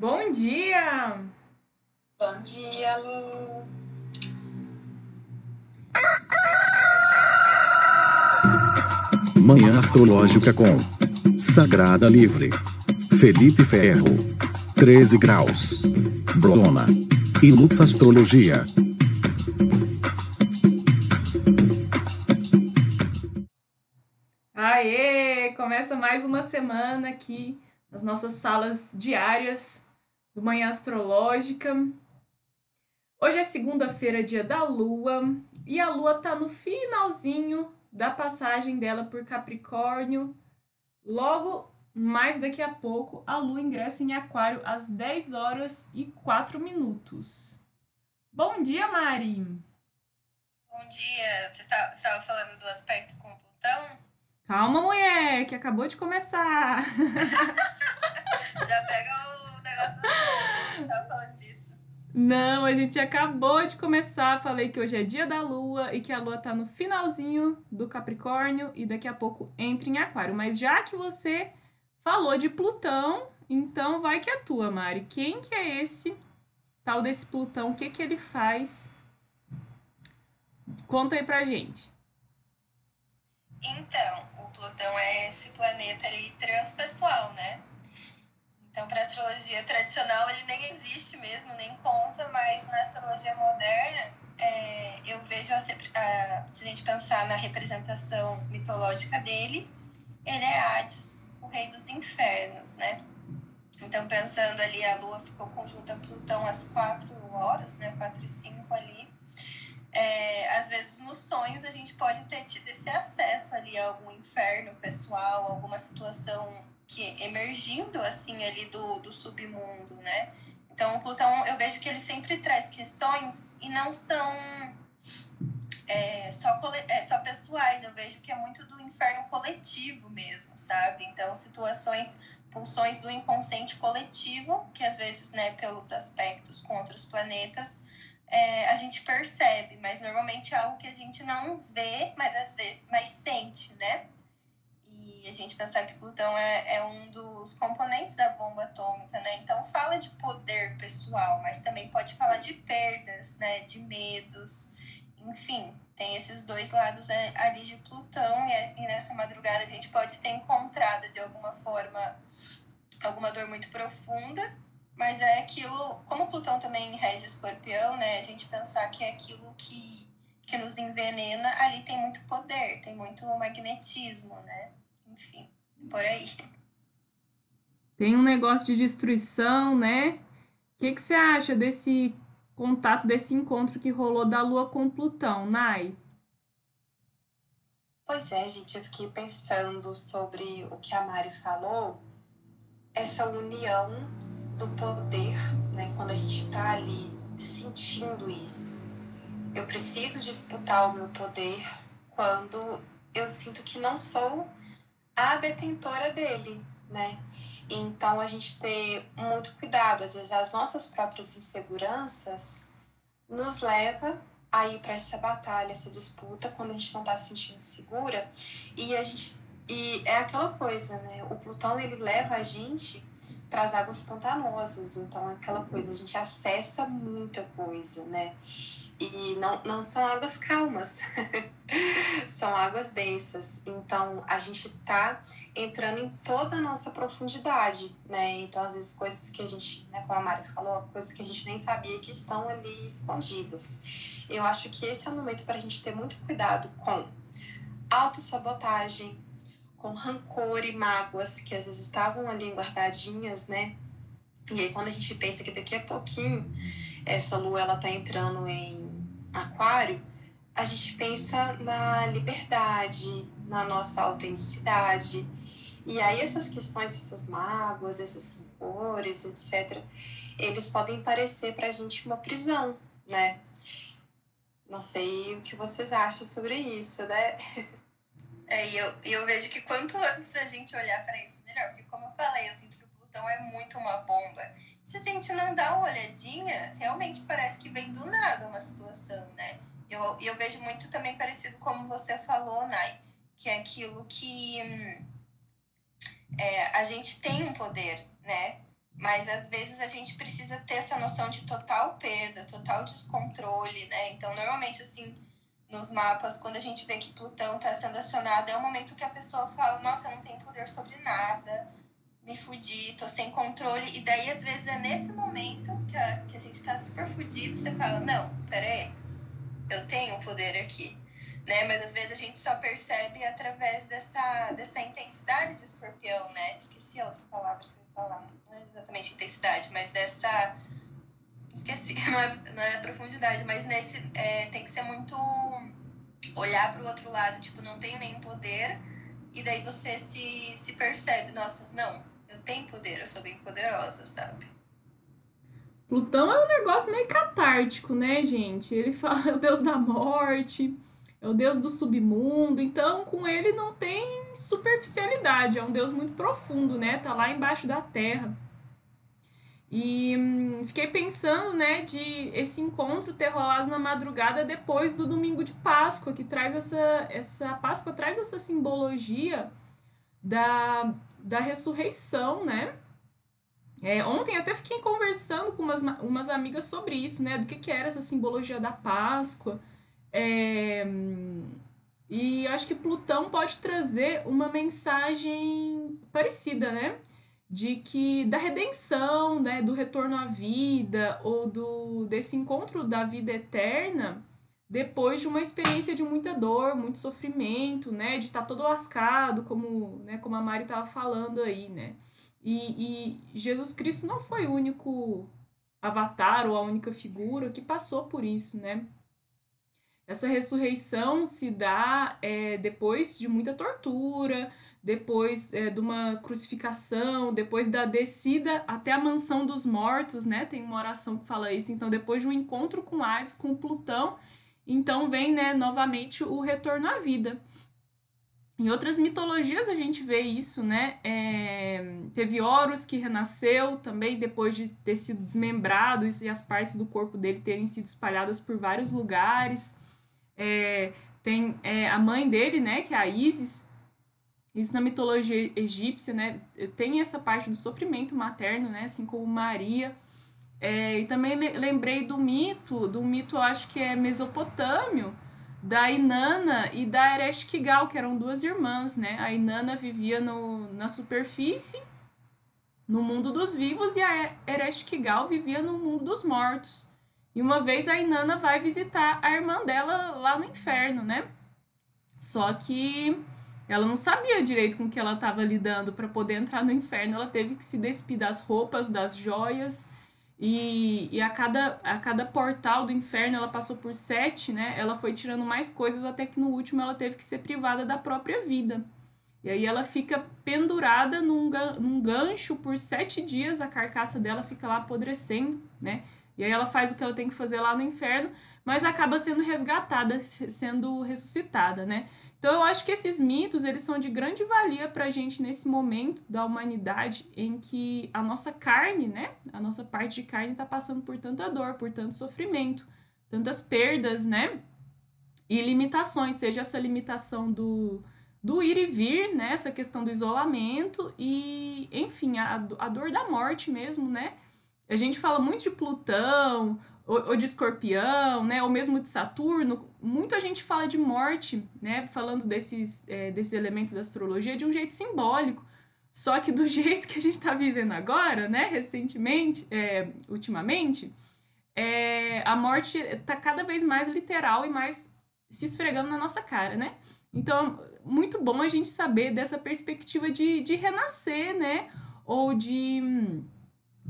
Bom dia! Bom dia, Lu! Manhã Astrológica com Sagrada Livre. Felipe Ferro. 13 graus. Brona. E Lux Astrologia. Aê! Começa mais uma semana aqui nas nossas salas diárias do Manhã Astrológica. Hoje é segunda-feira, dia da Lua, e a Lua tá no finalzinho da passagem dela por Capricórnio. Logo mais daqui a pouco, a Lua ingressa em Aquário às 10 horas e 4 minutos. Bom dia, Mari! Bom dia! Você estava falando do aspecto com Plutão? Calma, mulher, que acabou de começar! Já pega o negócio você estava falando disso. Não, a gente acabou de começar. Falei que hoje é dia da lua e que a lua tá no finalzinho do Capricórnio e daqui a pouco entra em Aquário. Mas já que você falou de Plutão, então vai que é tua, Mari. Quem que é esse tal desse Plutão? O que que ele faz? Conta aí pra gente. Então, o Plutão é esse planeta ali transpessoal, né? Então, para a astrologia tradicional, ele nem existe mesmo, nem conta, mas na astrologia moderna, é, eu vejo, a, a, se a gente pensar na representação mitológica dele, ele é Hades, o rei dos infernos, né? Então, pensando ali, a Lua ficou conjunta a Plutão às quatro horas, né? Quatro e cinco ali. É, às vezes, nos sonhos, a gente pode ter tido esse acesso ali a algum inferno pessoal, alguma situação que emergindo assim ali do, do submundo, né? Então o Plutão eu vejo que ele sempre traz questões e não são é, só, é, só pessoais, eu vejo que é muito do inferno coletivo mesmo, sabe? Então situações, pulsões do inconsciente coletivo, que às vezes, né, pelos aspectos com outros planetas, é, a gente percebe, mas normalmente é algo que a gente não vê, mas às vezes, mas sente, né? A gente pensar que Plutão é, é um dos componentes da bomba atômica, né? Então fala de poder pessoal, mas também pode falar de perdas, né? De medos, enfim, tem esses dois lados é, ali de Plutão e nessa madrugada a gente pode ter encontrado de alguma forma alguma dor muito profunda, mas é aquilo, como Plutão também rege escorpião, né? A gente pensar que é aquilo que, que nos envenena, ali tem muito poder, tem muito magnetismo, né? Enfim, por aí. Tem um negócio de destruição, né? O que, que você acha desse contato, desse encontro que rolou da Lua com Plutão, Nai? Pois é, gente, eu fiquei pensando sobre o que a Mari falou, essa união do poder, né? Quando a gente está ali sentindo isso. Eu preciso disputar o meu poder quando eu sinto que não sou a detentora dele, né? Então a gente ter muito cuidado, às vezes as nossas próprias inseguranças nos leva a ir para essa batalha, essa disputa quando a gente não está se sentindo segura e a gente e é aquela coisa, né? O Plutão ele leva a gente para as águas pantanosas, então é aquela coisa, a gente acessa muita coisa, né? E não, não são águas calmas, são águas densas. Então a gente tá entrando em toda a nossa profundidade, né? Então, às vezes, coisas que a gente, né, como a Mari falou, coisas que a gente nem sabia que estão ali escondidas. Eu acho que esse é o momento para a gente ter muito cuidado com autossabotagem, com rancor e mágoas que às vezes estavam ali guardadinhas, né? E aí quando a gente pensa que daqui a pouquinho essa lua ela tá entrando em aquário, a gente pensa na liberdade, na nossa autenticidade. E aí essas questões, essas mágoas, esses rancores, etc, eles podem parecer pra gente uma prisão, né? Não sei o que vocês acham sobre isso, né? É, e eu, eu vejo que quanto antes a gente olhar para isso, melhor. Porque, como eu falei, eu sinto que o Plutão é muito uma bomba. Se a gente não dá uma olhadinha, realmente parece que vem do nada uma situação, né? Eu, eu vejo muito também parecido como você falou, Nai, que é aquilo que hum, é, a gente tem um poder, né? Mas às vezes a gente precisa ter essa noção de total perda, total descontrole, né? Então, normalmente, assim, nos mapas, quando a gente vê que Plutão está sendo acionado, é o momento que a pessoa fala: Nossa, eu não tenho poder sobre nada, me fudi, tô sem controle. E daí, às vezes, é nesse momento que a, que a gente está super fudido, você fala: Não, peraí, eu tenho poder aqui. Né? Mas às vezes a gente só percebe através dessa, dessa intensidade de escorpião, né? Esqueci a outra palavra que eu ia falar não é exatamente intensidade, mas dessa. Esqueci, não é, não é profundidade, mas nesse. É, tem que ser muito. olhar para o outro lado, tipo, não tenho nenhum poder, e daí você se, se percebe, nossa, não, eu tenho poder, eu sou bem poderosa, sabe? Plutão é um negócio meio catártico, né, gente? Ele fala é o deus da morte, é o deus do submundo, então com ele não tem superficialidade, é um deus muito profundo, né? Tá lá embaixo da terra. E hum, fiquei pensando, né, de esse encontro ter rolado na madrugada depois do domingo de Páscoa, que traz essa essa Páscoa traz essa simbologia da, da ressurreição, né? É, ontem até fiquei conversando com umas, umas amigas sobre isso, né? Do que, que era essa simbologia da Páscoa. É, e acho que Plutão pode trazer uma mensagem parecida, né? De que da redenção, né, do retorno à vida ou do desse encontro da vida eterna depois de uma experiência de muita dor, muito sofrimento, né, de estar tá todo lascado, como, né, como a Mari estava falando aí, né? E, e Jesus Cristo não foi o único avatar ou a única figura que passou por isso, né? Essa ressurreição se dá é, depois de muita tortura, depois é, de uma crucificação, depois da descida até a mansão dos mortos, né? Tem uma oração que fala isso. Então, depois de um encontro com Ares, com Plutão, então vem, né, novamente o retorno à vida. Em outras mitologias a gente vê isso, né? É, teve Horus que renasceu também depois de ter sido desmembrado e as partes do corpo dele terem sido espalhadas por vários lugares. É, tem é, a mãe dele, né, que é a Isis. Isso na mitologia egípcia, né, tem essa parte do sofrimento materno, né, assim como Maria. É, e também lembrei do mito, do mito, acho que é mesopotâmio, da Inanna e da Ereshkigal, que eram duas irmãs, né? A Inanna vivia no, na superfície, no mundo dos vivos, e a Ereshkigal vivia no mundo dos mortos. E uma vez a Inanna vai visitar a irmã dela lá no inferno, né? Só que ela não sabia direito com que ela estava lidando para poder entrar no inferno. Ela teve que se despir das roupas, das joias. E, e a, cada, a cada portal do inferno ela passou por sete, né? Ela foi tirando mais coisas até que no último ela teve que ser privada da própria vida. E aí ela fica pendurada num, num gancho por sete dias, a carcaça dela fica lá apodrecendo, né? E aí ela faz o que ela tem que fazer lá no inferno, mas acaba sendo resgatada, sendo ressuscitada, né? Então eu acho que esses mitos, eles são de grande valia para a gente nesse momento da humanidade em que a nossa carne, né? A nossa parte de carne está passando por tanta dor, por tanto sofrimento, tantas perdas, né? E limitações, seja essa limitação do, do ir e vir, né? Essa questão do isolamento e, enfim, a, a dor da morte mesmo, né? A gente fala muito de Plutão, ou, de Escorpião, né? Ou mesmo de Saturno. Muito a gente fala de morte, né? Falando desses, é, desses elementos da astrologia de um jeito simbólico. Só que do jeito que a gente está vivendo agora, né? Recentemente, é, ultimamente, é, a morte está cada vez mais literal e mais se esfregando na nossa cara, né? Então, muito bom a gente saber dessa perspectiva de, de renascer, né? Ou de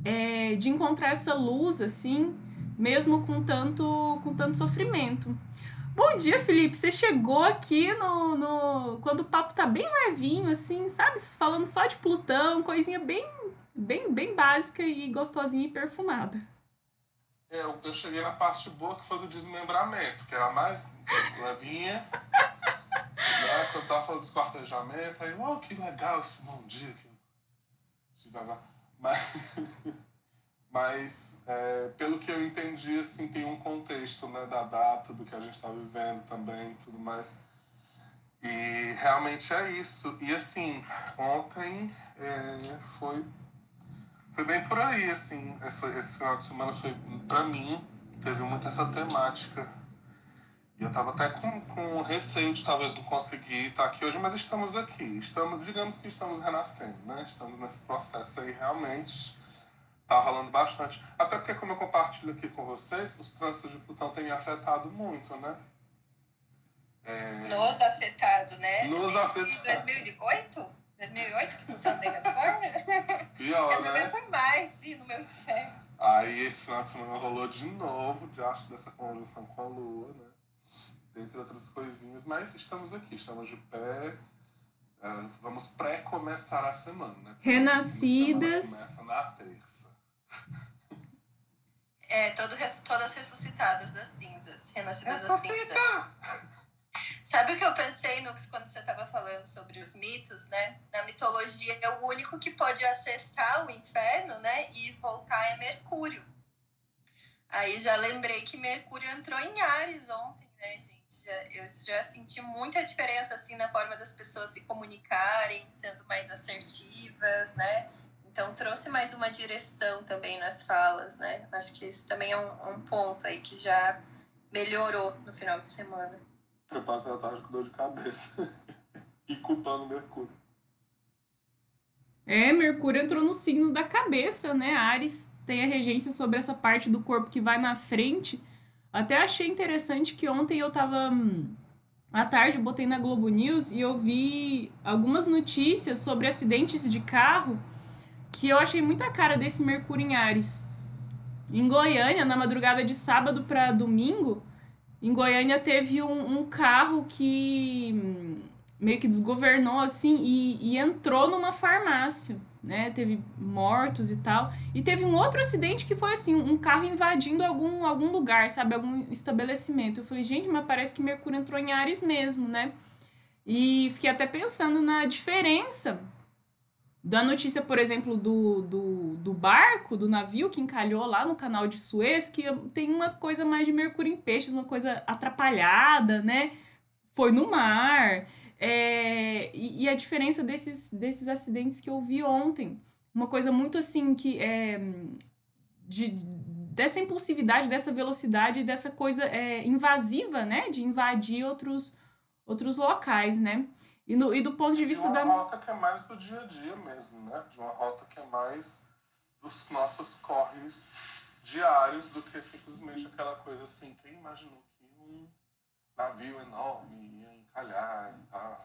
é, de encontrar essa luz, assim, mesmo com tanto, com tanto sofrimento. Bom dia, Felipe. Você chegou aqui no, no quando o papo tá bem levinho, assim, sabe? Falando só de Plutão, coisinha bem, bem, bem básica e gostosinha e perfumada. É, eu, eu cheguei na parte boa que foi do desmembramento, que era mais levinha. né? Quando eu tava falando dos quartejamentos, aí, oh, que legal esse bom dia. Que... Mas, mas é, pelo que eu entendi, assim, tem um contexto né, da data, do que a gente está vivendo também tudo mais. E realmente é isso. E assim, ontem é, foi foi bem por aí, assim. Essa, esse final de semana foi, pra mim, teve muito essa temática. E eu tava até com, com receio de talvez não conseguir estar aqui hoje, mas estamos aqui. Estamos, digamos que estamos renascendo, né? Estamos nesse processo aí realmente tá rolando bastante. Até porque, como eu compartilho aqui com vocês, os trânsitos de Plutão têm me afetado muito, né? É... Nos afetado, né? Nos afetado. 2008? 2008 que Plutão tem Capricórnio? Pior, eu não né? aguento mais sim, no meu inferno. Aí esse final de semana rolou de novo, diacho dessa conjunção com a Lua, né? Dentre outras coisinhas, mas estamos aqui, estamos de pé. Uh, vamos pré-começar a semana, né? Renascidas. A começa na terça. É, todo, todas ressuscitadas das cinzas. Renascidas das cinzas. Sabe o que eu pensei no, quando você estava falando sobre os mitos, né? Na mitologia, é o único que pode acessar o inferno, né? E voltar é Mercúrio. Aí já lembrei que Mercúrio entrou em Ares ontem, né, gente? Já, eu já senti muita diferença, assim, na forma das pessoas se comunicarem, sendo mais assertivas, né? Então trouxe mais uma direção também nas falas, né? Acho que isso também é um, um ponto aí que já melhorou no final de semana. Eu passei a tarde com dor de cabeça e culpando Mercúrio. É, Mercúrio entrou no signo da cabeça, né? Ares tem a regência sobre essa parte do corpo que vai na frente. Até achei interessante que ontem eu tava hum, à tarde, botei na Globo News e eu vi algumas notícias sobre acidentes de carro que eu achei muita cara desse Mercúrio em Ares. Em Goiânia, na madrugada de sábado para domingo, em Goiânia teve um, um carro que hum, meio que desgovernou assim e, e, entrou numa farmácia, né? Teve mortos e tal. E teve um outro acidente que foi assim, um carro invadindo algum, algum lugar, sabe? Algum estabelecimento. Eu falei, gente, mas parece que Mercúrio entrou em Ares mesmo, né? E fiquei até pensando na diferença da notícia, por exemplo, do, do, do, barco, do navio que encalhou lá no canal de Suez, que tem uma coisa mais de Mercúrio em peixes, uma coisa atrapalhada, né? Foi no mar. É, e, e, a diferença desses, desses acidentes que eu vi ontem. Uma coisa muito assim que é. De, dessa impulsividade, dessa velocidade, dessa coisa é, invasiva, né? De invadir outros, outros locais, né? E, no, e do ponto de vista de uma da. Rota que é mais do dia a dia mesmo, né? De uma rota que é mais dos nossos corres diários do que simplesmente aquela coisa assim. Quem imaginou que um navio enorme ia encalhar e tal?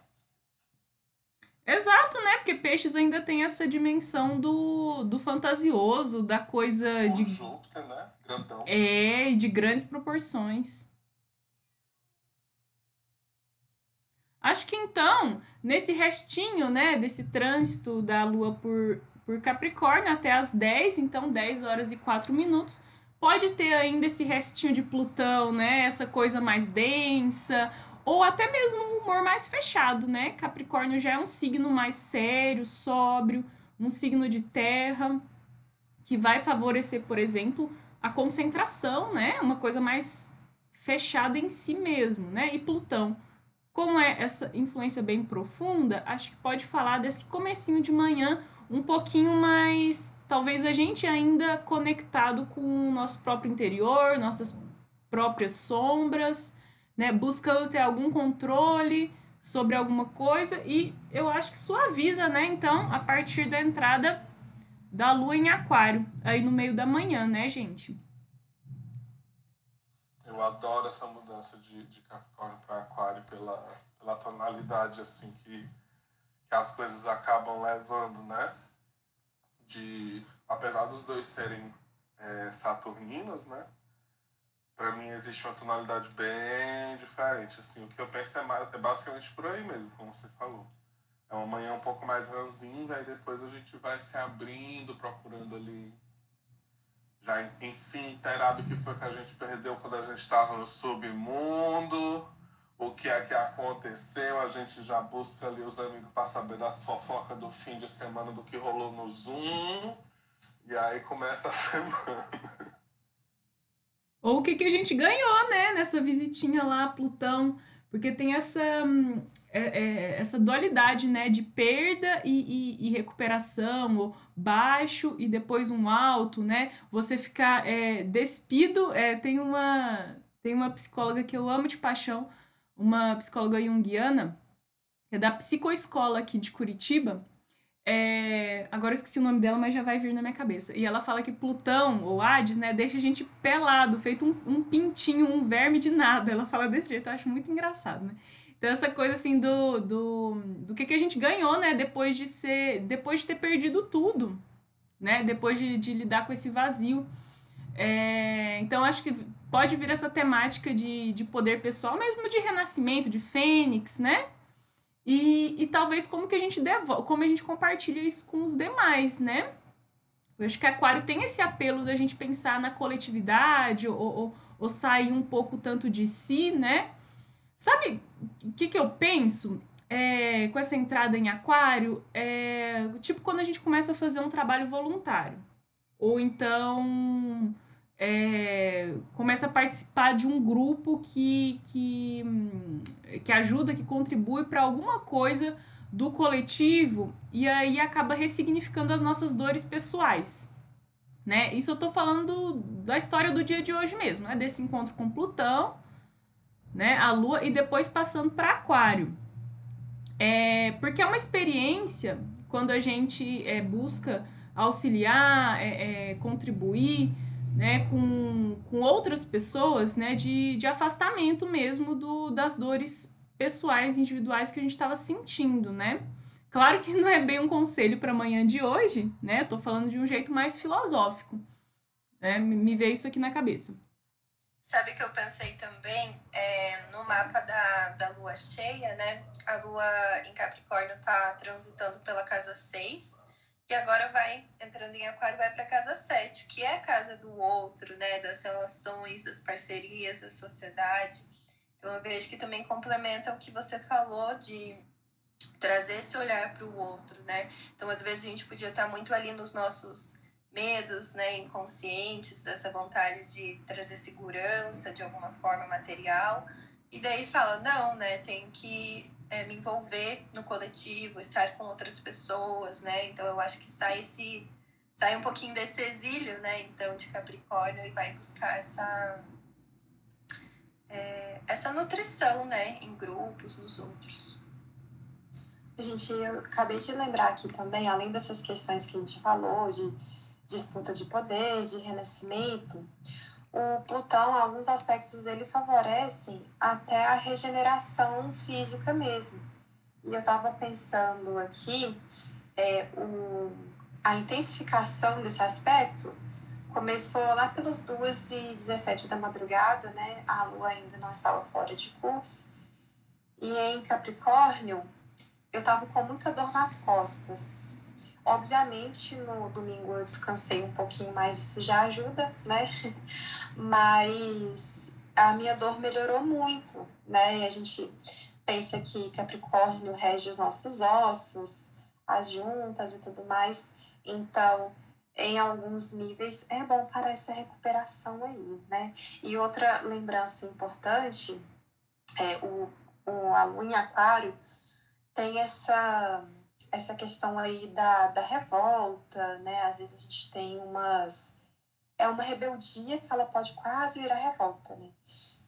Exato, né? Porque peixes ainda tem essa dimensão do, do fantasioso, da coisa o de. Júpiter, né? Grandão. É, de grandes proporções. Acho que então, nesse restinho, né, desse trânsito da Lua por, por Capricórnio até as 10, então 10 horas e 4 minutos, pode ter ainda esse restinho de Plutão, né, essa coisa mais densa, ou até mesmo um humor mais fechado, né? Capricórnio já é um signo mais sério, sóbrio, um signo de terra, que vai favorecer, por exemplo, a concentração, né? Uma coisa mais fechada em si mesmo, né? E Plutão como é essa influência bem profunda, acho que pode falar desse comecinho de manhã um pouquinho mais, talvez a gente ainda conectado com o nosso próprio interior, nossas próprias sombras, né, buscando ter algum controle sobre alguma coisa e eu acho que suaviza, né? Então, a partir da entrada da lua em aquário, aí no meio da manhã, né, gente? Eu adoro essa mudança de, de Capricórnio para Aquário pela, pela tonalidade assim que, que as coisas acabam levando, né? De, apesar dos dois serem é, saturninos, né? Para mim existe uma tonalidade bem diferente. Assim, o que eu penso é, é basicamente por aí mesmo, como você falou. É uma manhã um pouco mais ranzinza, aí depois a gente vai se abrindo, procurando ali já si inteirado que foi que a gente perdeu quando a gente estava no submundo, o que é que aconteceu, a gente já busca ali os amigos para saber das fofocas do fim de semana, do que rolou no Zoom, e aí começa a semana. Ou o que, que a gente ganhou, né, nessa visitinha lá, Plutão Porque tem essa, é, é, essa dualidade, né, de perda e, e, e, recuperação, ou baixo e depois um alto, né? Você ficar é, despido, é, tem uma tem uma psicóloga que eu amo de paixão, uma psicóloga junguiana, que é da psicoescola aqui de Curitiba, é... Agora eu esqueci o nome dela, mas já vai vir na minha cabeça. E ela fala que Plutão, ou Hades, né, deixa a gente pelado, feito um, um pintinho, um verme de nada. Ela fala desse jeito, eu acho muito engraçado, né? Então, essa coisa assim do, do, do que, que a gente ganhou, né, depois de ser. Depois de ter perdido tudo, né? Depois de, de lidar com esse vazio. É, então, acho que pode vir essa temática de, de poder pessoal, mesmo de renascimento, de fênix, né? E, e talvez como que a gente devolve, como a gente compartilha isso com os demais, né? Eu acho que Aquário tem esse apelo da gente pensar na coletividade ou, ou, ou sair um pouco tanto de si, né? Sabe o que, que eu penso é, com essa entrada em Aquário? É, tipo quando a gente começa a fazer um trabalho voluntário. Ou então é, começa a participar de um grupo que, que, que ajuda, que contribui para alguma coisa do coletivo e aí acaba ressignificando as nossas dores pessoais. Né? Isso eu estou falando da história do dia de hoje mesmo, né? desse encontro com Plutão, né? a Lua, e depois passando para Aquário. É, porque é uma experiência quando a gente é, busca auxiliar, é, é contribuir né, com, com outras pessoas, né, de, de afastamento mesmo do, das dores pessoais, individuais que a gente estava sentindo, né? Claro que não é bem um conselho para amanhã de hoje, né? Tô falando de um jeito mais filosófico. Né? Me veio isso aqui na cabeça. Sabe que eu pensei também é, no mapa da, da lua cheia, né? A lua em Capricórnio tá transitando pela casa 6 e agora vai entrando em aquário, vai para casa 7, que é a casa do outro, né, das relações, das parcerias, da sociedade. Então eu vejo que também complementa o que você falou de trazer esse olhar para o outro, né? Então às vezes a gente podia estar muito ali nos nossos medos, né, inconscientes, essa vontade de trazer segurança de alguma forma material. E daí fala, não, né, tem que é, me envolver no coletivo, estar com outras pessoas, né? Então eu acho que sai esse sai um pouquinho desse exílio, né? Então de Capricórnio e vai buscar essa é, essa nutrição, né? Em grupos, nos outros. Gente, eu acabei de lembrar aqui também, além dessas questões que a gente falou de disputa de poder, de renascimento, o Plutão, alguns aspectos dele favorecem até a regeneração física mesmo. E eu estava pensando aqui, é, o, a intensificação desse aspecto começou lá pelas 2h17 da madrugada, né? A lua ainda não estava fora de curso. E em Capricórnio, eu estava com muita dor nas costas. Obviamente, no domingo eu descansei um pouquinho mais, isso já ajuda, né? Mas a minha dor melhorou muito, né? E a gente pensa que Capricórnio rege os nossos ossos, as juntas e tudo mais. Então, em alguns níveis, é bom para essa recuperação aí, né? E outra lembrança importante é o, o a lua em aquário tem essa essa questão aí da, da revolta, né? Às vezes a gente tem umas. É uma rebeldia que ela pode quase virar revolta, né?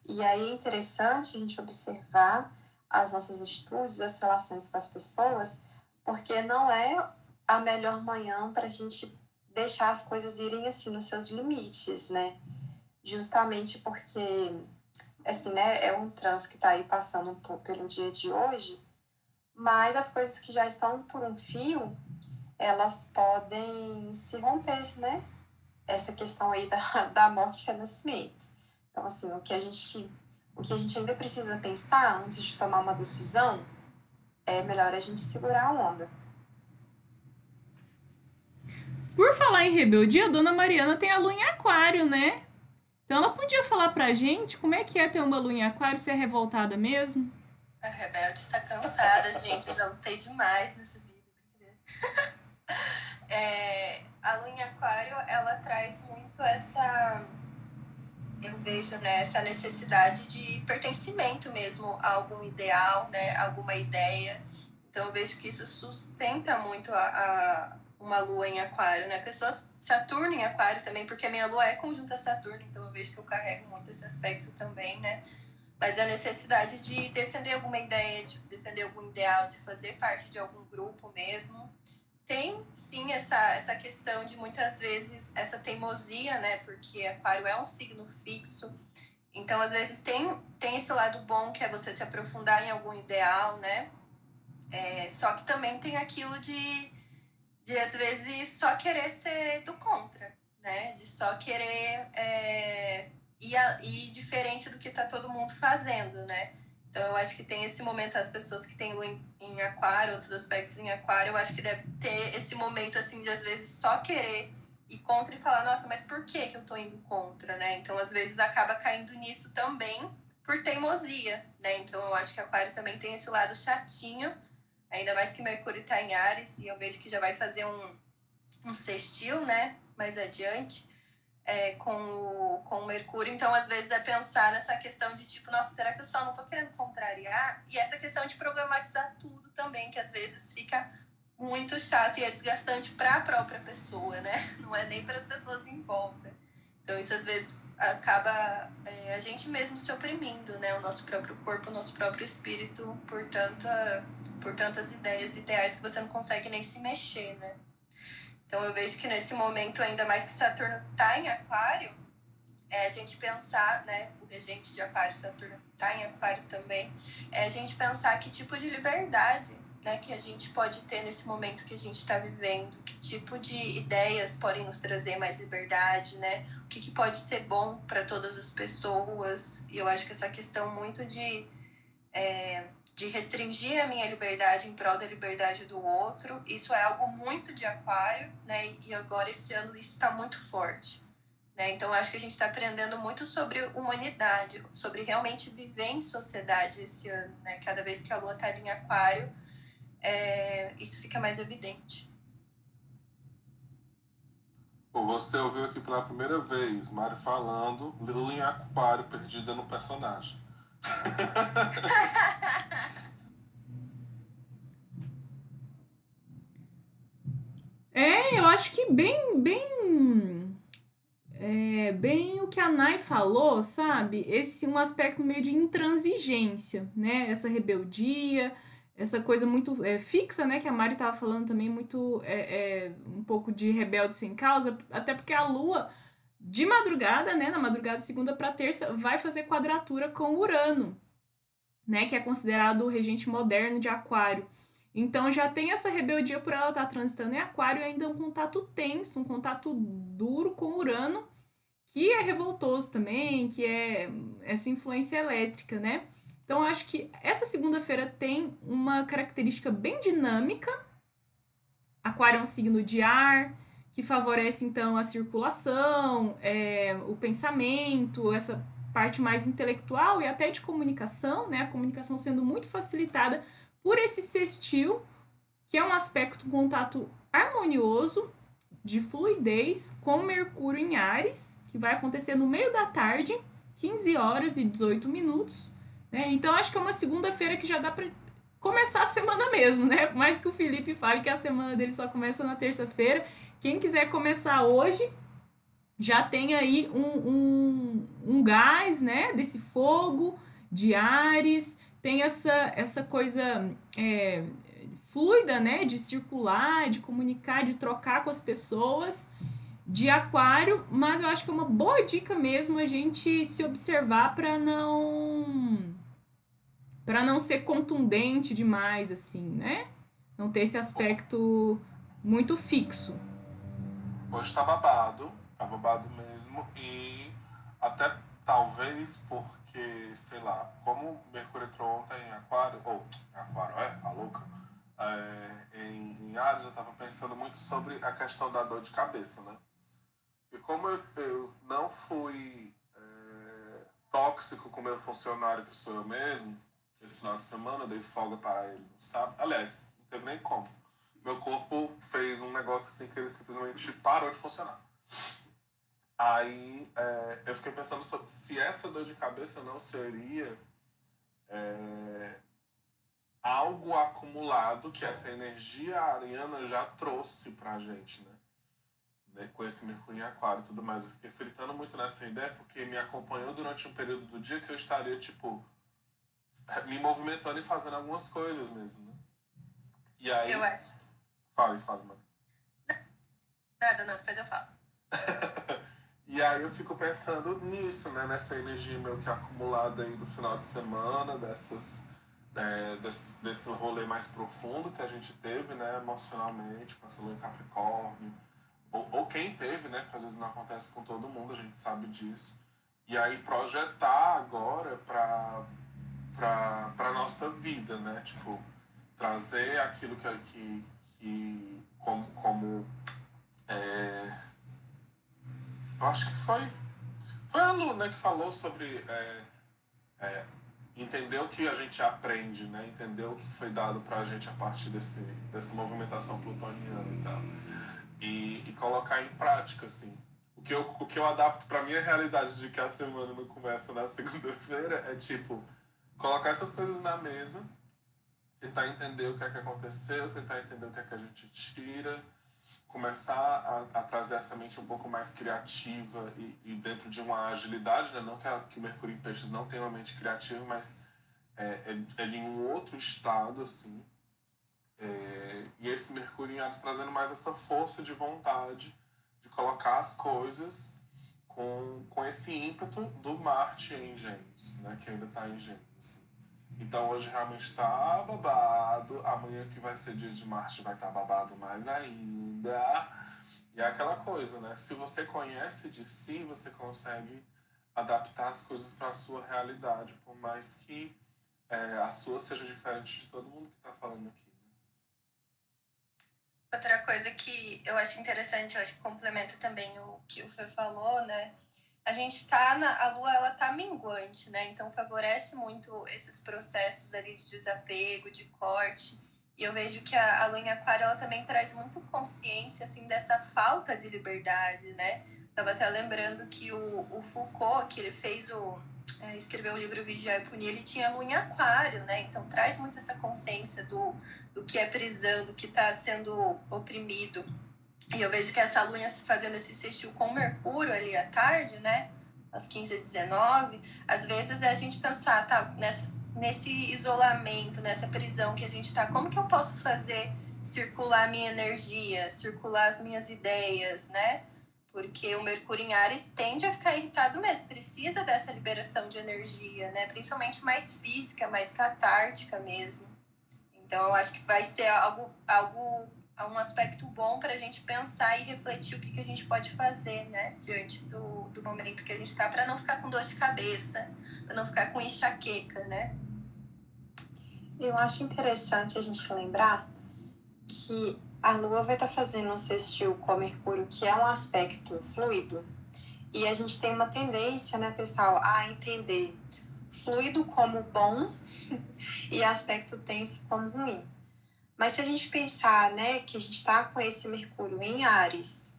E aí é interessante a gente observar as nossas atitudes, as relações com as pessoas, porque não é a melhor manhã para a gente deixar as coisas irem assim nos seus limites, né? Justamente porque, assim, né, é um trânsito que está aí passando pelo dia de hoje, mas as coisas que já estão por um fio, elas podem se romper, né? Essa questão aí da, da morte e renascimento. Então, assim, o que a gente o que a gente ainda precisa pensar antes de tomar uma decisão é melhor a gente segurar a onda. Por falar em rebeldia, a dona Mariana tem a lua em aquário, né? Então ela podia falar pra gente como é que é ter uma lua em aquário, se é revoltada mesmo? A Rebelde está cansada, gente. Já lutei demais nessa vida. é, a lua em aquário, ela traz muito essa eu vejo né, essa necessidade de pertencimento mesmo a algum ideal, né, alguma ideia. Então eu vejo que isso sustenta muito a, a uma lua em aquário, né? Pessoas Saturno em aquário também, porque a minha lua é conjunta Saturno, então eu vejo que eu carrego muito esse aspecto também, né? Mas a necessidade de defender alguma ideia, de defender algum ideal, de fazer parte de algum grupo mesmo. Tem sim essa, essa questão de muitas vezes essa teimosia, né? Porque aquário é um signo fixo. Então, às vezes, tem, tem esse lado bom que é você se aprofundar em algum ideal, né? É, só que também tem aquilo de de às vezes só querer ser do contra, né? De só querer é, ir, a, ir diferente do que tá todo mundo fazendo, né? Então eu acho que tem esse momento, as pessoas que têm em, em aquário, outros aspectos em aquário, eu acho que deve ter esse momento assim de às vezes só querer ir contra e falar, nossa, mas por que, que eu tô indo contra, né? Então às vezes acaba caindo nisso também por teimosia, né? Então eu acho que aquário também tem esse lado chatinho Ainda mais que Mercúrio está em Ares e eu vejo que já vai fazer um, um sextil, né? Mais adiante. É, com, o, com o Mercúrio. Então, às vezes, é pensar nessa questão de tipo, nossa, será que eu só não estou querendo contrariar? E essa questão de problematizar tudo também, que às vezes fica muito chato e é desgastante para a própria pessoa, né? Não é nem para as pessoas em volta. Então, isso às vezes acaba é, a gente mesmo se oprimindo, né? O nosso próprio corpo, o nosso próprio espírito, por, tanta, por tantas ideias ideais que você não consegue nem se mexer, né? Então eu vejo que nesse momento, ainda mais que Saturno está em Aquário, é a gente pensar, né? O regente de Aquário, Saturno está em Aquário também, é a gente pensar que tipo de liberdade né, que a gente pode ter nesse momento que a gente está vivendo, que tipo de ideias podem nos trazer mais liberdade, né? O que, que pode ser bom para todas as pessoas. E eu acho que essa questão muito de, é, de restringir a minha liberdade em prol da liberdade do outro, isso é algo muito de aquário, né? E agora esse ano isso está muito forte. Né? Então, acho que a gente está aprendendo muito sobre humanidade, sobre realmente viver em sociedade esse ano. Né? Cada vez que a lua está em aquário, é, isso fica mais evidente. Você ouviu aqui pela primeira vez Mari falando Lua em Aquário perdida no personagem. é, eu acho que bem, bem, é, bem o que a Nai falou, sabe? Esse um aspecto meio de intransigência, né? Essa rebeldia, essa coisa muito é, fixa, né, que a Mari estava falando também, muito é, é, um pouco de rebelde sem causa, até porque a Lua, de madrugada, né, na madrugada de segunda para terça, vai fazer quadratura com Urano, né, que é considerado o regente moderno de Aquário. Então já tem essa rebeldia por ela estar tá transitando em Aquário ainda um contato tenso, um contato duro com Urano, que é revoltoso também, que é essa influência elétrica, né? Então, acho que essa segunda-feira tem uma característica bem dinâmica. Aquário é um signo de ar, que favorece então a circulação, é, o pensamento, essa parte mais intelectual e até de comunicação, né? A comunicação sendo muito facilitada por esse sextil, que é um aspecto, um contato harmonioso, de fluidez, com Mercúrio em Ares, que vai acontecer no meio da tarde, 15 horas e 18 minutos. Né? Então, acho que é uma segunda-feira que já dá para começar a semana mesmo, né? Mais que o Felipe fale que a semana dele só começa na terça-feira. Quem quiser começar hoje, já tem aí um, um, um gás, né? Desse fogo de Ares, tem essa, essa coisa é, fluida, né? De circular, de comunicar, de trocar com as pessoas de aquário, mas eu acho que é uma boa dica mesmo a gente se observar para não para não ser contundente demais, assim, né? Não ter esse aspecto muito fixo. Hoje tá babado, tá babado mesmo, e até talvez porque, sei lá, como Mercúrio entrou ontem em Aquário, ou em Aquário, é, a louca, é, em, em Ares, eu tava pensando muito sobre a questão da dor de cabeça, né? E como eu, eu não fui é, tóxico com meu funcionário, que sou eu mesmo, esse final de semana, eu dei folga para ele, sabe? Aliás, não teve nem como. Meu corpo fez um negócio assim que ele simplesmente parou de funcionar. Aí é, eu fiquei pensando sobre, se essa dor de cabeça não seria é, algo acumulado que essa energia ariana já trouxe pra gente, né? né? Com esse Mercúrio em Aquário e tudo mais. Eu fiquei fritando muito nessa ideia porque me acompanhou durante um período do dia que eu estaria, tipo, me movimentando e fazendo algumas coisas mesmo, né? E aí. Eu acho. Fale, fale, mano. Nada, não, depois eu falo. e aí eu fico pensando nisso, né? Nessa energia meio que acumulada aí do final de semana, dessas. É, desse, desse rolê mais profundo que a gente teve, né, emocionalmente, com essa lua em Capricórnio, ou, ou quem teve, né, que às vezes não acontece com todo mundo, a gente sabe disso. E aí projetar agora para para para nossa vida, né, tipo trazer aquilo que, que, que como, como é, eu acho que foi foi a Lu, né, que falou sobre é, é, entender o que a gente aprende, né, entender o que foi dado para a gente a partir desse, dessa movimentação plutoniana e tal, e, e colocar em prática, assim. O que eu, o que eu adapto para minha realidade de que a semana não começa na segunda-feira é tipo colocar essas coisas na mesa tentar entender o que é que aconteceu, tentar entender o que é que a gente tira, começar a, a trazer essa mente um pouco mais criativa e, e dentro de uma agilidade, né? não que, a, que o Mercúrio em Peixes não tenha uma mente criativa, mas é, é, é em um outro estado, assim. É, e esse Mercúrio em Ares trazendo mais essa força de vontade de colocar as coisas com, com esse ímpeto do Marte em Gêmeos, né? que ainda está em Gêmeos. Então hoje realmente está babado. Amanhã que vai ser dia de Marte vai estar tá babado mais ainda. E é aquela coisa, né? Se você conhece de si, você consegue adaptar as coisas para a sua realidade, por mais que é, a sua seja diferente de todo mundo que está falando aqui. Outra coisa que eu acho interessante, eu acho que complementa também o que o Fê falou, né? A gente tá na a lua ela tá minguante, né? Então favorece muito esses processos ali de desapego, de corte. E eu vejo que a, a lua em aquário ela também traz muito consciência assim dessa falta de liberdade, né? Tava até lembrando que o, o Foucault, que ele fez o é, escreveu o livro Vigiar e Punir, ele tinha lua em aquário, né? Então traz muito essa consciência do, do que é prisão, do que está sendo oprimido. E eu vejo que essa lua fazendo esse sextil com Mercúrio ali à tarde, né? Às 15 e 19, às vezes é a gente pensar, tá, nessa, nesse isolamento, nessa prisão que a gente tá, como que eu posso fazer circular a minha energia, circular as minhas ideias, né? Porque o Mercúrio em Ares tende a ficar irritado mesmo, precisa dessa liberação de energia, né? Principalmente mais física, mais catártica mesmo. Então, eu acho que vai ser algo, algo um aspecto bom para a gente pensar e refletir o que, que a gente pode fazer, né, diante do, do momento que a gente está, para não ficar com dor de cabeça, para não ficar com enxaqueca, né? Eu acho interessante a gente lembrar que a Lua vai estar tá fazendo um sextil com Mercúrio, que é um aspecto fluido, e a gente tem uma tendência, né, pessoal, a entender fluido como bom e aspecto tenso como ruim. Mas se a gente pensar, né, que a gente está com esse Mercúrio em Ares,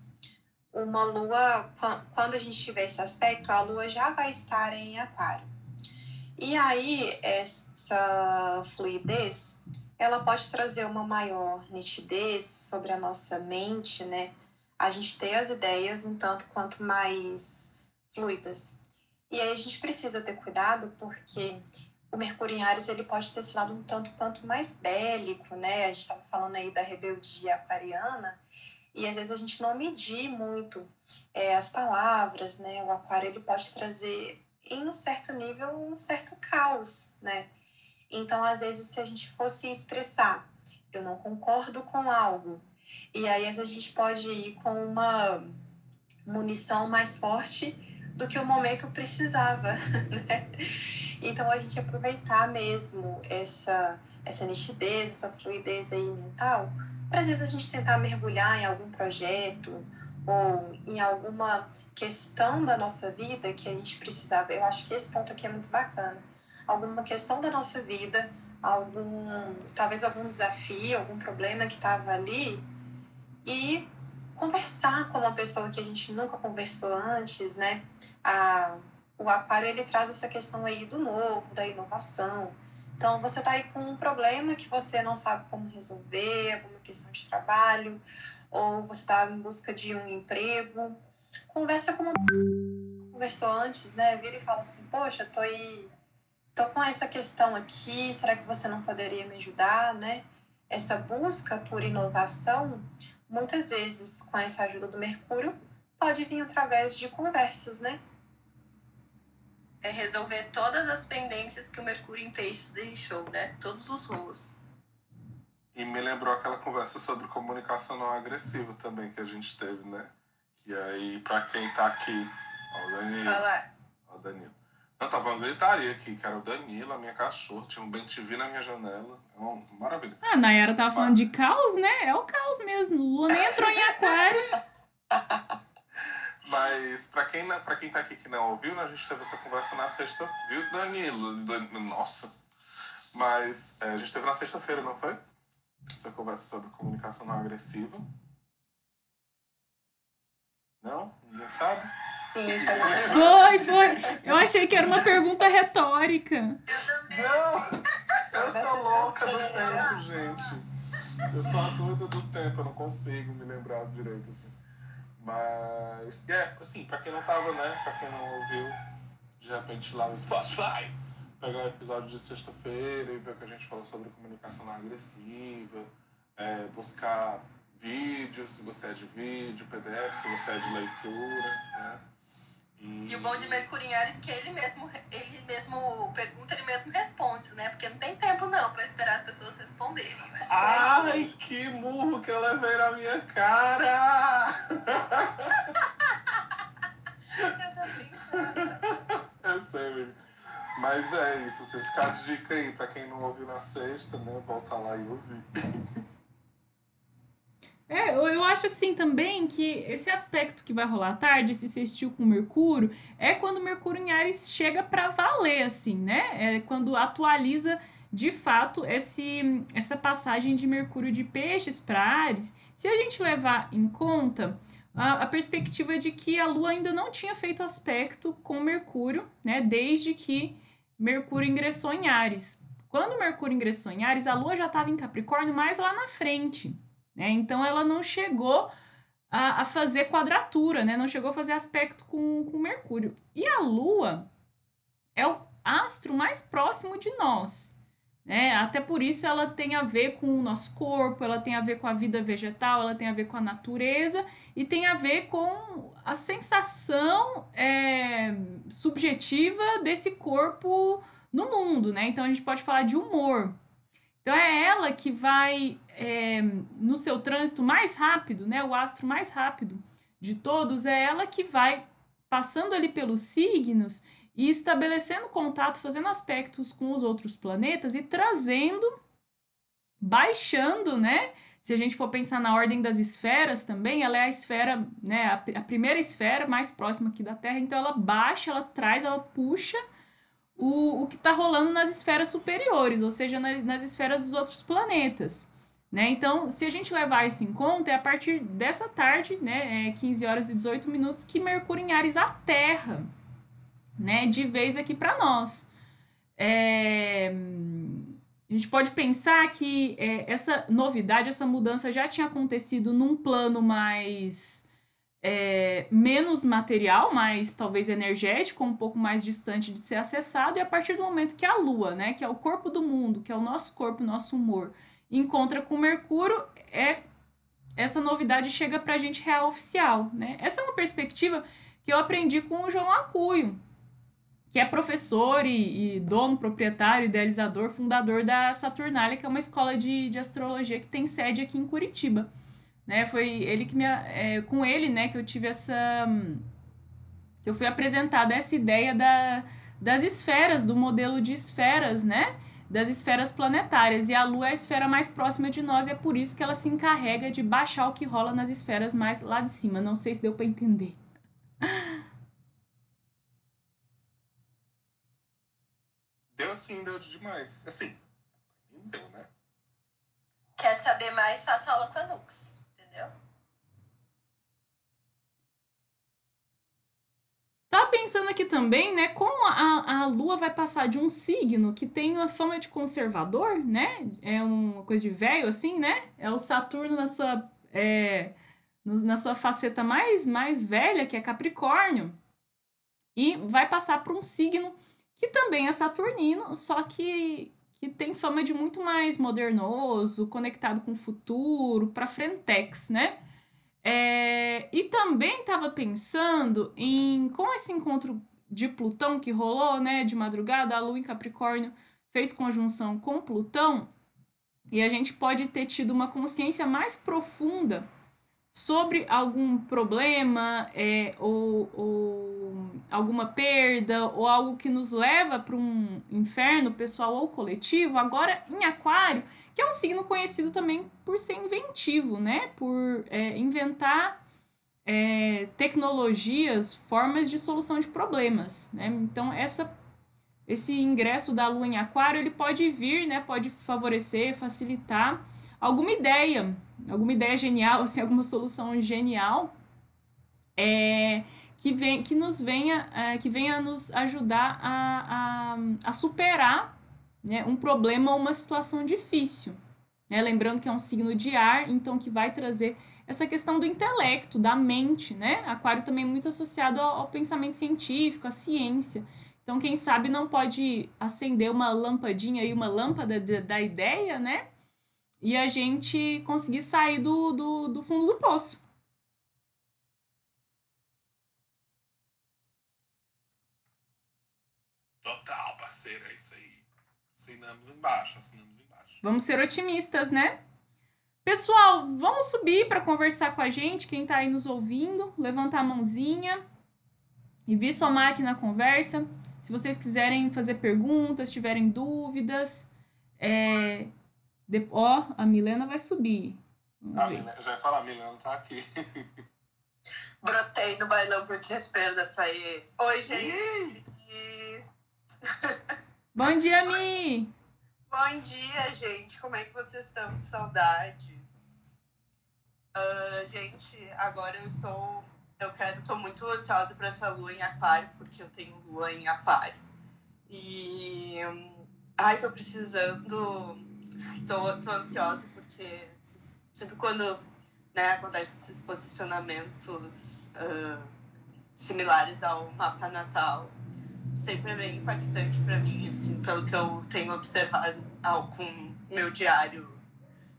uma Lua, quando a gente tiver esse aspecto, a Lua já vai estar em Aquário. E aí, essa fluidez, ela pode trazer uma maior nitidez sobre a nossa mente, né? A gente ter as ideias um tanto quanto mais fluidas. E aí a gente precisa ter cuidado porque o Mercúrio em Ares ele pode ter esse lado um tanto quanto mais bélico, né? A gente estava falando aí da rebeldia aquariana e às vezes a gente não medir muito é, as palavras, né? O aquário ele pode trazer em um certo nível um certo caos, né? Então às vezes se a gente fosse expressar, eu não concordo com algo e aí às vezes a gente pode ir com uma munição mais forte do que o momento precisava, né? Então a gente aproveitar mesmo essa essa nitidez, essa fluidez aí mental, para às vezes a gente tentar mergulhar em algum projeto ou em alguma questão da nossa vida que a gente precisava. Eu acho que esse ponto aqui é muito bacana. Alguma questão da nossa vida, algum talvez algum desafio, algum problema que estava ali e conversar com uma pessoa que a gente nunca conversou antes, né? A, o aquário ele traz essa questão aí do novo, da inovação. Então você está aí com um problema que você não sabe como resolver, alguma questão de trabalho, ou você está em busca de um emprego. Conversa com uma conversou antes, né? Vira e fala assim, poxa, tô aí, tô com essa questão aqui, será que você não poderia me ajudar, né? Essa busca por inovação, muitas vezes com essa ajuda do Mercúrio, pode vir através de conversas, né? É resolver todas as pendências que o Mercúrio em Peixes deixou, né? Todos os rolos. E me lembrou aquela conversa sobre comunicação não agressiva também que a gente teve, né? E aí, pra quem tá aqui, ó, o Danilo. Olha lá. Ó, o Danilo. Eu tava uma gritaria aqui, que era o Danilo, a minha cachorra, tinha um bem TV na minha janela. É uma maravilha. Ah, a Nayara tava falando de caos, né? É o caos mesmo. Lua nem entrou em aquário. Mas pra quem, não- pra quem tá aqui que não ouviu, né, a gente teve essa conversa na sexta, viu, Danilo? Dan- Nossa. Mas é, a gente teve na sexta-feira, não foi? Essa conversa sobre comunicação não agressiva. Não? Ninguém sabe? Sim, foi Foi, foi. Eu achei que era uma pergunta retórica. Não! Eu sou louca do tempo, gente. Eu sou a doida do tempo, eu não consigo me lembrar direito, assim. Mas, é, assim, pra quem não tava, né, pra quem não ouviu, de repente lá no Spotify, pegar o episódio de sexta-feira e ver o que a gente falou sobre comunicação agressiva, é, buscar vídeos, se você é de vídeo, PDF, se você é de leitura, né. E o bom de Ares é que ele mesmo, ele mesmo pergunta, ele mesmo responde, né? Porque não tem tempo não pra esperar as pessoas responderem. Que é Ai, que murro que eu levei na minha cara! Eu tô brincando. Eu sei, amigo. Mas é isso, assim, ficar de dica aí pra quem não ouviu na sexta, né? Volta lá e ouvir. É, eu, eu acho assim também que esse aspecto que vai rolar tarde, esse sextil com Mercúrio, é quando Mercúrio em Ares chega pra valer, assim, né? É quando atualiza de fato esse, essa passagem de Mercúrio de Peixes para Ares. Se a gente levar em conta a, a perspectiva de que a Lua ainda não tinha feito aspecto com Mercúrio, né? Desde que Mercúrio ingressou em Ares. Quando Mercúrio ingressou em Ares, a Lua já estava em Capricórnio mais lá na frente. Né? Então ela não chegou a, a, fazer quadratura, né? Não chegou a fazer aspecto com, com Mercúrio. E a Lua é o astro mais próximo de nós. Né? Até por isso ela tem a ver com o nosso corpo, ela tem a ver com a vida vegetal, ela tem a ver com a natureza e tem a ver com a sensação é, subjetiva desse corpo no mundo, né? Então a gente pode falar de humor. Então é ela que vai é, no seu trânsito mais rápido, né? O astro mais rápido de todos é ela que vai passando ali pelos signos e estabelecendo contato, fazendo aspectos com os outros planetas e trazendo, baixando, né? Se a gente for pensar na ordem das esferas também, ela é a esfera, né? A, a primeira esfera mais próxima aqui da Terra, então ela baixa, ela traz, ela puxa o, o que está rolando nas esferas superiores, ou seja, na, nas esferas dos outros planetas. Né? Então, se a gente levar isso em conta, é a partir dessa tarde, né, é 15 horas e 18 minutos, que Mercúrio em Ares aterra, né, de vez aqui para nós. É... A gente pode pensar que é, essa novidade, essa mudança já tinha acontecido num plano mais é, menos material, mas talvez energético, um pouco mais distante de ser acessado, e a partir do momento que a Lua, né, que é o corpo do mundo, que é o nosso corpo, nosso humor, encontra com Mercúrio, é essa novidade chega para a gente real oficial, né? Essa é uma perspectiva que eu aprendi com o João Acuio, que é professor e, e dono, proprietário, idealizador, fundador da Saturnália, que é uma escola de, de astrologia que tem sede aqui em Curitiba né? Foi ele que me é, com ele, né, que eu tive essa eu fui apresentada essa ideia da, das esferas, do modelo de esferas, né? Das esferas planetárias. E a Lua é a esfera mais próxima de nós, e é por isso que ela se encarrega de baixar o que rola nas esferas mais lá de cima. Não sei se deu para entender. Deu sim, deu demais. Assim, deu, né? Quer saber mais? Faça aula com a Nux, Entendeu? Tá pensando aqui também, né, como a, a Lua vai passar de um signo que tem uma fama de conservador, né? É uma coisa de velho, assim, né? É o Saturno na sua, é, na sua faceta mais, mais velha, que é Capricórnio. E vai passar para um signo que também é saturnino, só que que tem fama de muito mais modernoso, conectado com o futuro, para frentex, né? É, e também estava pensando em com esse encontro de Plutão que rolou, né, de madrugada, a Lua em Capricórnio fez conjunção com Plutão, e a gente pode ter tido uma consciência mais profunda sobre algum problema é, ou, ou, alguma perda ou algo que nos leva para um inferno pessoal ou coletivo, agora em Aquário, que é um signo conhecido também por ser inventivo, né? Por é, inventar é, tecnologias, formas de solução de problemas, né? Então essa esse ingresso da Lua em Aquário ele pode vir, né? Pode favorecer, facilitar alguma ideia alguma ideia genial, assim, alguma solução genial é, que, vem, que nos venha, é, que venha nos ajudar a, a, a superar né, um problema ou uma situação difícil. Né? Lembrando que é um signo de ar, então que vai trazer essa questão do intelecto, da mente, né? Aquário também é muito associado ao, ao pensamento científico, à ciência. Então, quem sabe não pode acender uma lampadinha e uma lâmpada de, da ideia, né? E a gente conseguir sair do, do, do fundo do poço. Total, parceira, é isso aí. Assinamos embaixo, assinamos embaixo. Vamos ser otimistas, né? Pessoal, vamos subir para conversar com a gente, quem está aí nos ouvindo, levantar a mãozinha e vir somar aqui na conversa. Se vocês quiserem fazer perguntas, tiverem dúvidas, é, de... Ó, a Milena vai subir. A Milena, já ia falar, a Milena tá aqui. Brotei no bailão por desespero da sua ex. Oi, gente. Bom dia, Mi. Bom dia, gente. Como é que vocês estão? Saudades. Uh, gente, agora eu estou. Eu quero, estou muito ansiosa para essa lua em aquário, porque eu tenho lua em aquário. E. Ai, tô precisando tô ansiosa porque sempre quando né, acontecem esses posicionamentos uh, similares ao mapa natal, sempre é bem impactante para mim, assim, pelo que eu tenho observado ao, com meu diário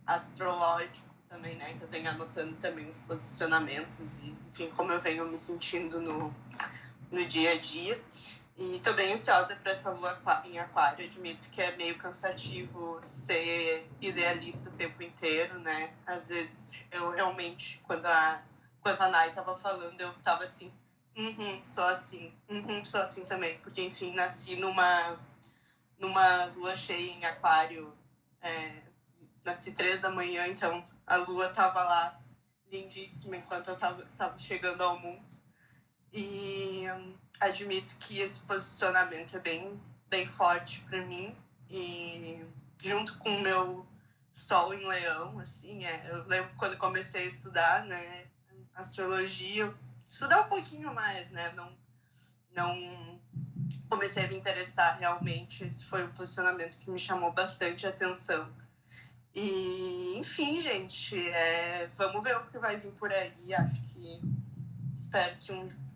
astrológico também, né, que eu venho anotando também os posicionamentos e, enfim, como eu venho me sentindo no, no dia a dia. E tô bem ansiosa para essa lua em aquário. Admito que é meio cansativo ser idealista o tempo inteiro, né? Às vezes eu realmente, quando a, quando a Nai tava falando, eu tava assim, uhum, só assim, uhum, só assim também. Porque, enfim, nasci numa, numa lua cheia em aquário. É, nasci três da manhã, então a lua tava lá lindíssima enquanto eu tava, estava chegando ao mundo. E admito que esse posicionamento é bem, bem forte para mim. E junto com o meu sol em leão, assim, é, eu lembro quando comecei a estudar, né, astrologia, estudar um pouquinho mais, né, não, não comecei a me interessar realmente, esse foi um posicionamento que me chamou bastante atenção. E, enfim, gente, é, vamos ver o que vai vir por aí, acho que, espero que um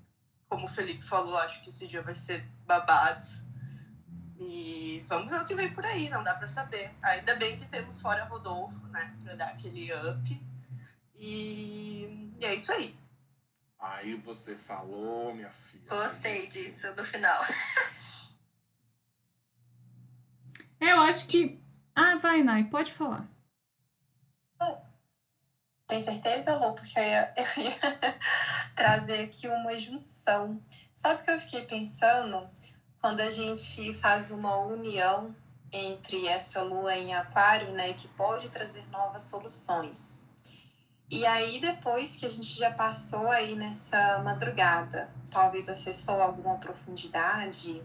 como o Felipe falou, acho que esse dia vai ser babado. E vamos ver o que vem por aí, não dá para saber. Ainda bem que temos fora Rodolfo, né, para dar aquele up. E... e, é isso aí. Aí você falou, minha filha. Gostei disso, do final. Eu acho que. Ah, vai, Nai, pode falar. Tem certeza, Lu? Porque eu ia, eu ia trazer aqui uma junção. Sabe o que eu fiquei pensando? Quando a gente faz uma união entre essa lua em aquário, né, que pode trazer novas soluções. E aí, depois que a gente já passou aí nessa madrugada, talvez acessou alguma profundidade,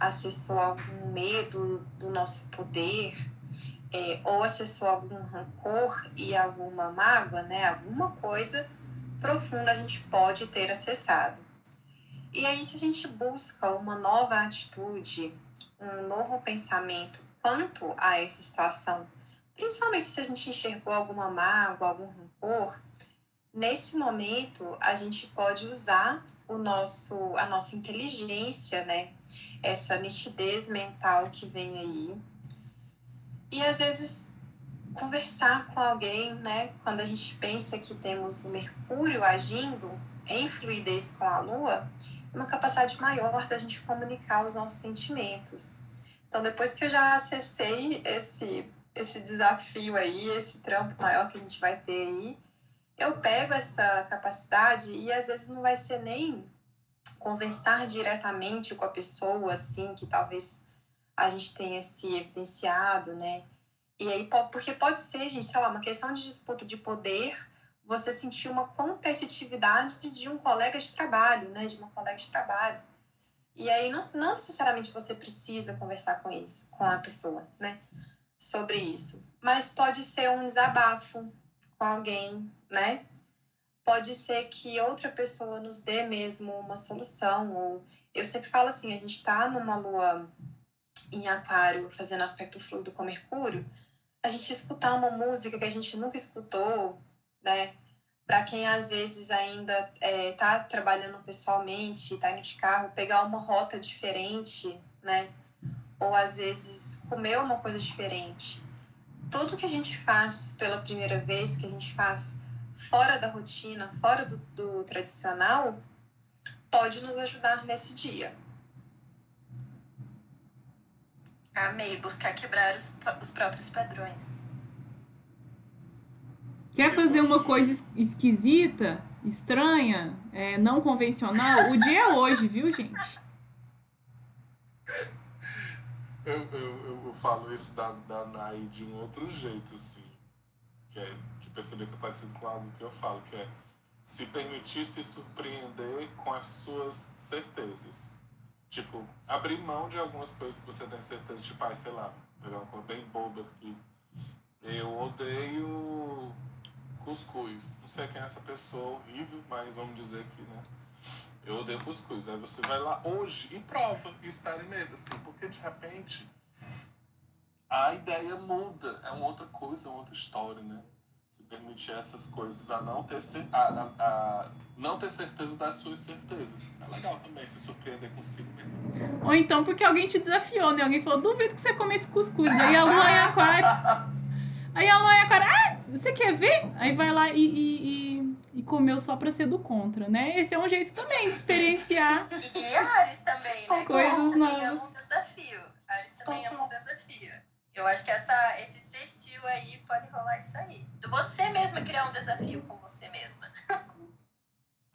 acessou algum medo do nosso poder, é, ou acessou algum rancor e alguma mágoa, né? Alguma coisa profunda a gente pode ter acessado. E aí, se a gente busca uma nova atitude, um novo pensamento quanto a essa situação, principalmente se a gente enxergou alguma mágoa, algum rancor, nesse momento a gente pode usar o nosso, a nossa inteligência, né? Essa nitidez mental que vem aí. E às vezes conversar com alguém, né? Quando a gente pensa que temos o Mercúrio agindo em fluidez com a Lua, uma capacidade maior da gente comunicar os nossos sentimentos. Então, depois que eu já acessei esse, esse desafio aí, esse trampo maior que a gente vai ter aí, eu pego essa capacidade e às vezes não vai ser nem conversar diretamente com a pessoa, assim, que talvez a gente tenha se evidenciado, né? E aí, porque pode ser, gente, sei lá, uma questão de disputa de poder, você sentir uma competitividade de um colega de trabalho, né? De uma colega de trabalho. E aí, não, não necessariamente você precisa conversar com isso, com a pessoa, né? Sobre isso. Mas pode ser um desabafo com alguém, né? Pode ser que outra pessoa nos dê mesmo uma solução. Ou eu sempre falo assim, a gente está numa lua em aquário fazendo aspecto fluido com Mercúrio, a gente escutar uma música que a gente nunca escutou, né? Para quem às vezes ainda está é, trabalhando pessoalmente, está indo de carro, pegar uma rota diferente, né? Ou às vezes comer uma coisa diferente. Tudo que a gente faz pela primeira vez, que a gente faz fora da rotina, fora do, do tradicional, pode nos ajudar nesse dia. Amei, buscar quebrar os, os próprios padrões. Quer fazer uma coisa esquisita, estranha, é, não convencional? O dia é hoje, viu, gente? Eu, eu, eu falo isso da, da Nai de um outro jeito, assim. Que, é, que perceber que é parecido com algo que eu falo, que é se permitir se surpreender com as suas certezas. Tipo, abrir mão de algumas coisas que você tem certeza, tipo, ah, sei lá, pegar uma coisa bem boba aqui. Eu odeio cuscuz. Não sei quem é essa pessoa horrível, mas vamos dizer que, né? Eu odeio cuscuz. Aí você vai lá hoje e prova, e experimenta, assim, porque de repente a ideia muda. É uma outra coisa, é uma outra história, né? Se permitir essas coisas a não ter, a, a, a não ter certeza das suas certezas. É legal também se surpreender consigo mesmo. Ou então porque alguém te desafiou, né? Alguém falou, duvido que você come esse cuscuz. E aí a lua é aquário. Aí a lua é aquário, ah, você quer ver? Aí vai lá e, e, e, e comeu só pra ser do contra, né? Esse é um jeito também de experienciar. E Ares também, né? Coisas novas. é um desafio. Ares também é um desafio. Eu acho que essa, esse sextil aí pode rolar isso aí. Você mesma criar um desafio com você mesma.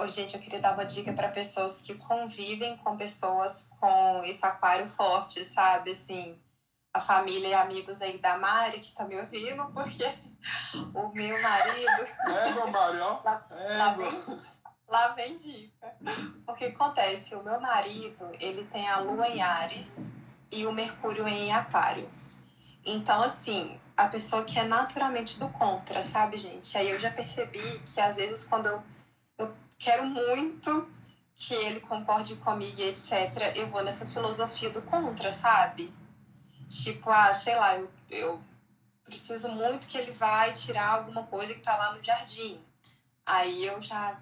Gente, eu queria dar uma dica para pessoas que convivem com pessoas com esse aquário forte, sabe? Assim, a família e amigos aí da Mari que tá me ouvindo, porque o meu marido. É, meu Marião. Lá, lá, vem, lá vem dica. Porque acontece, o meu marido, ele tem a lua em Ares e o Mercúrio em Aquário. Então, assim, a pessoa que é naturalmente do contra, sabe, gente? Aí eu já percebi que às vezes quando eu quero muito que ele concorde comigo e etc. Eu vou nessa filosofia do contra, sabe? Tipo, ah, sei lá, eu, eu preciso muito que ele vai tirar alguma coisa que tá lá no jardim. Aí eu já,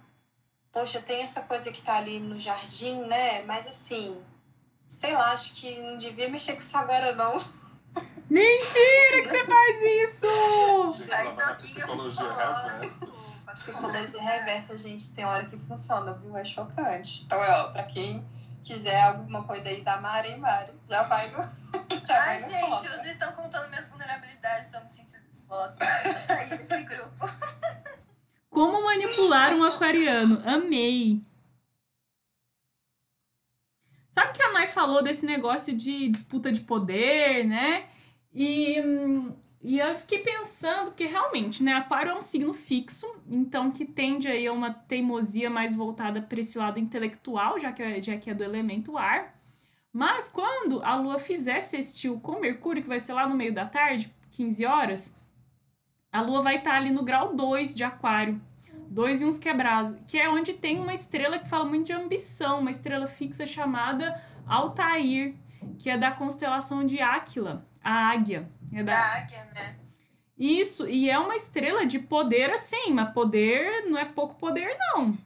poxa, tem essa coisa que tá ali no jardim, né? Mas assim, sei lá, acho que não devia mexer com isso agora, não. Mentira que você faz isso! Faz psicologia reversa. A psicologia reversa, gente, tem hora que funciona, viu? É chocante. Então, ó, pra quem quiser alguma coisa aí da Mari, Mari, já vai no. Já Ai, vai gente, vocês estão contando minhas vulnerabilidades, estou me sentindo disposta a sair desse grupo. Como manipular um aquariano? Amei! Sabe que a Nai falou desse negócio de disputa de poder, né? E hum, e eu fiquei pensando que realmente, né, Aquário é um signo fixo, então que tende aí a uma teimosia mais voltada para esse lado intelectual, já que, é, já que é do elemento ar. Mas quando a Lua fizer sextil com Mercúrio, que vai ser lá no meio da tarde, 15 horas, a Lua vai estar tá ali no grau 2 de Aquário. Dois e uns quebrados. Que é onde tem uma estrela que fala muito de ambição, uma estrela fixa chamada Altair, que é da constelação de Áquila, a águia. É da... Da águia, né? Isso, e é uma estrela de poder assim, mas poder não é pouco poder, não.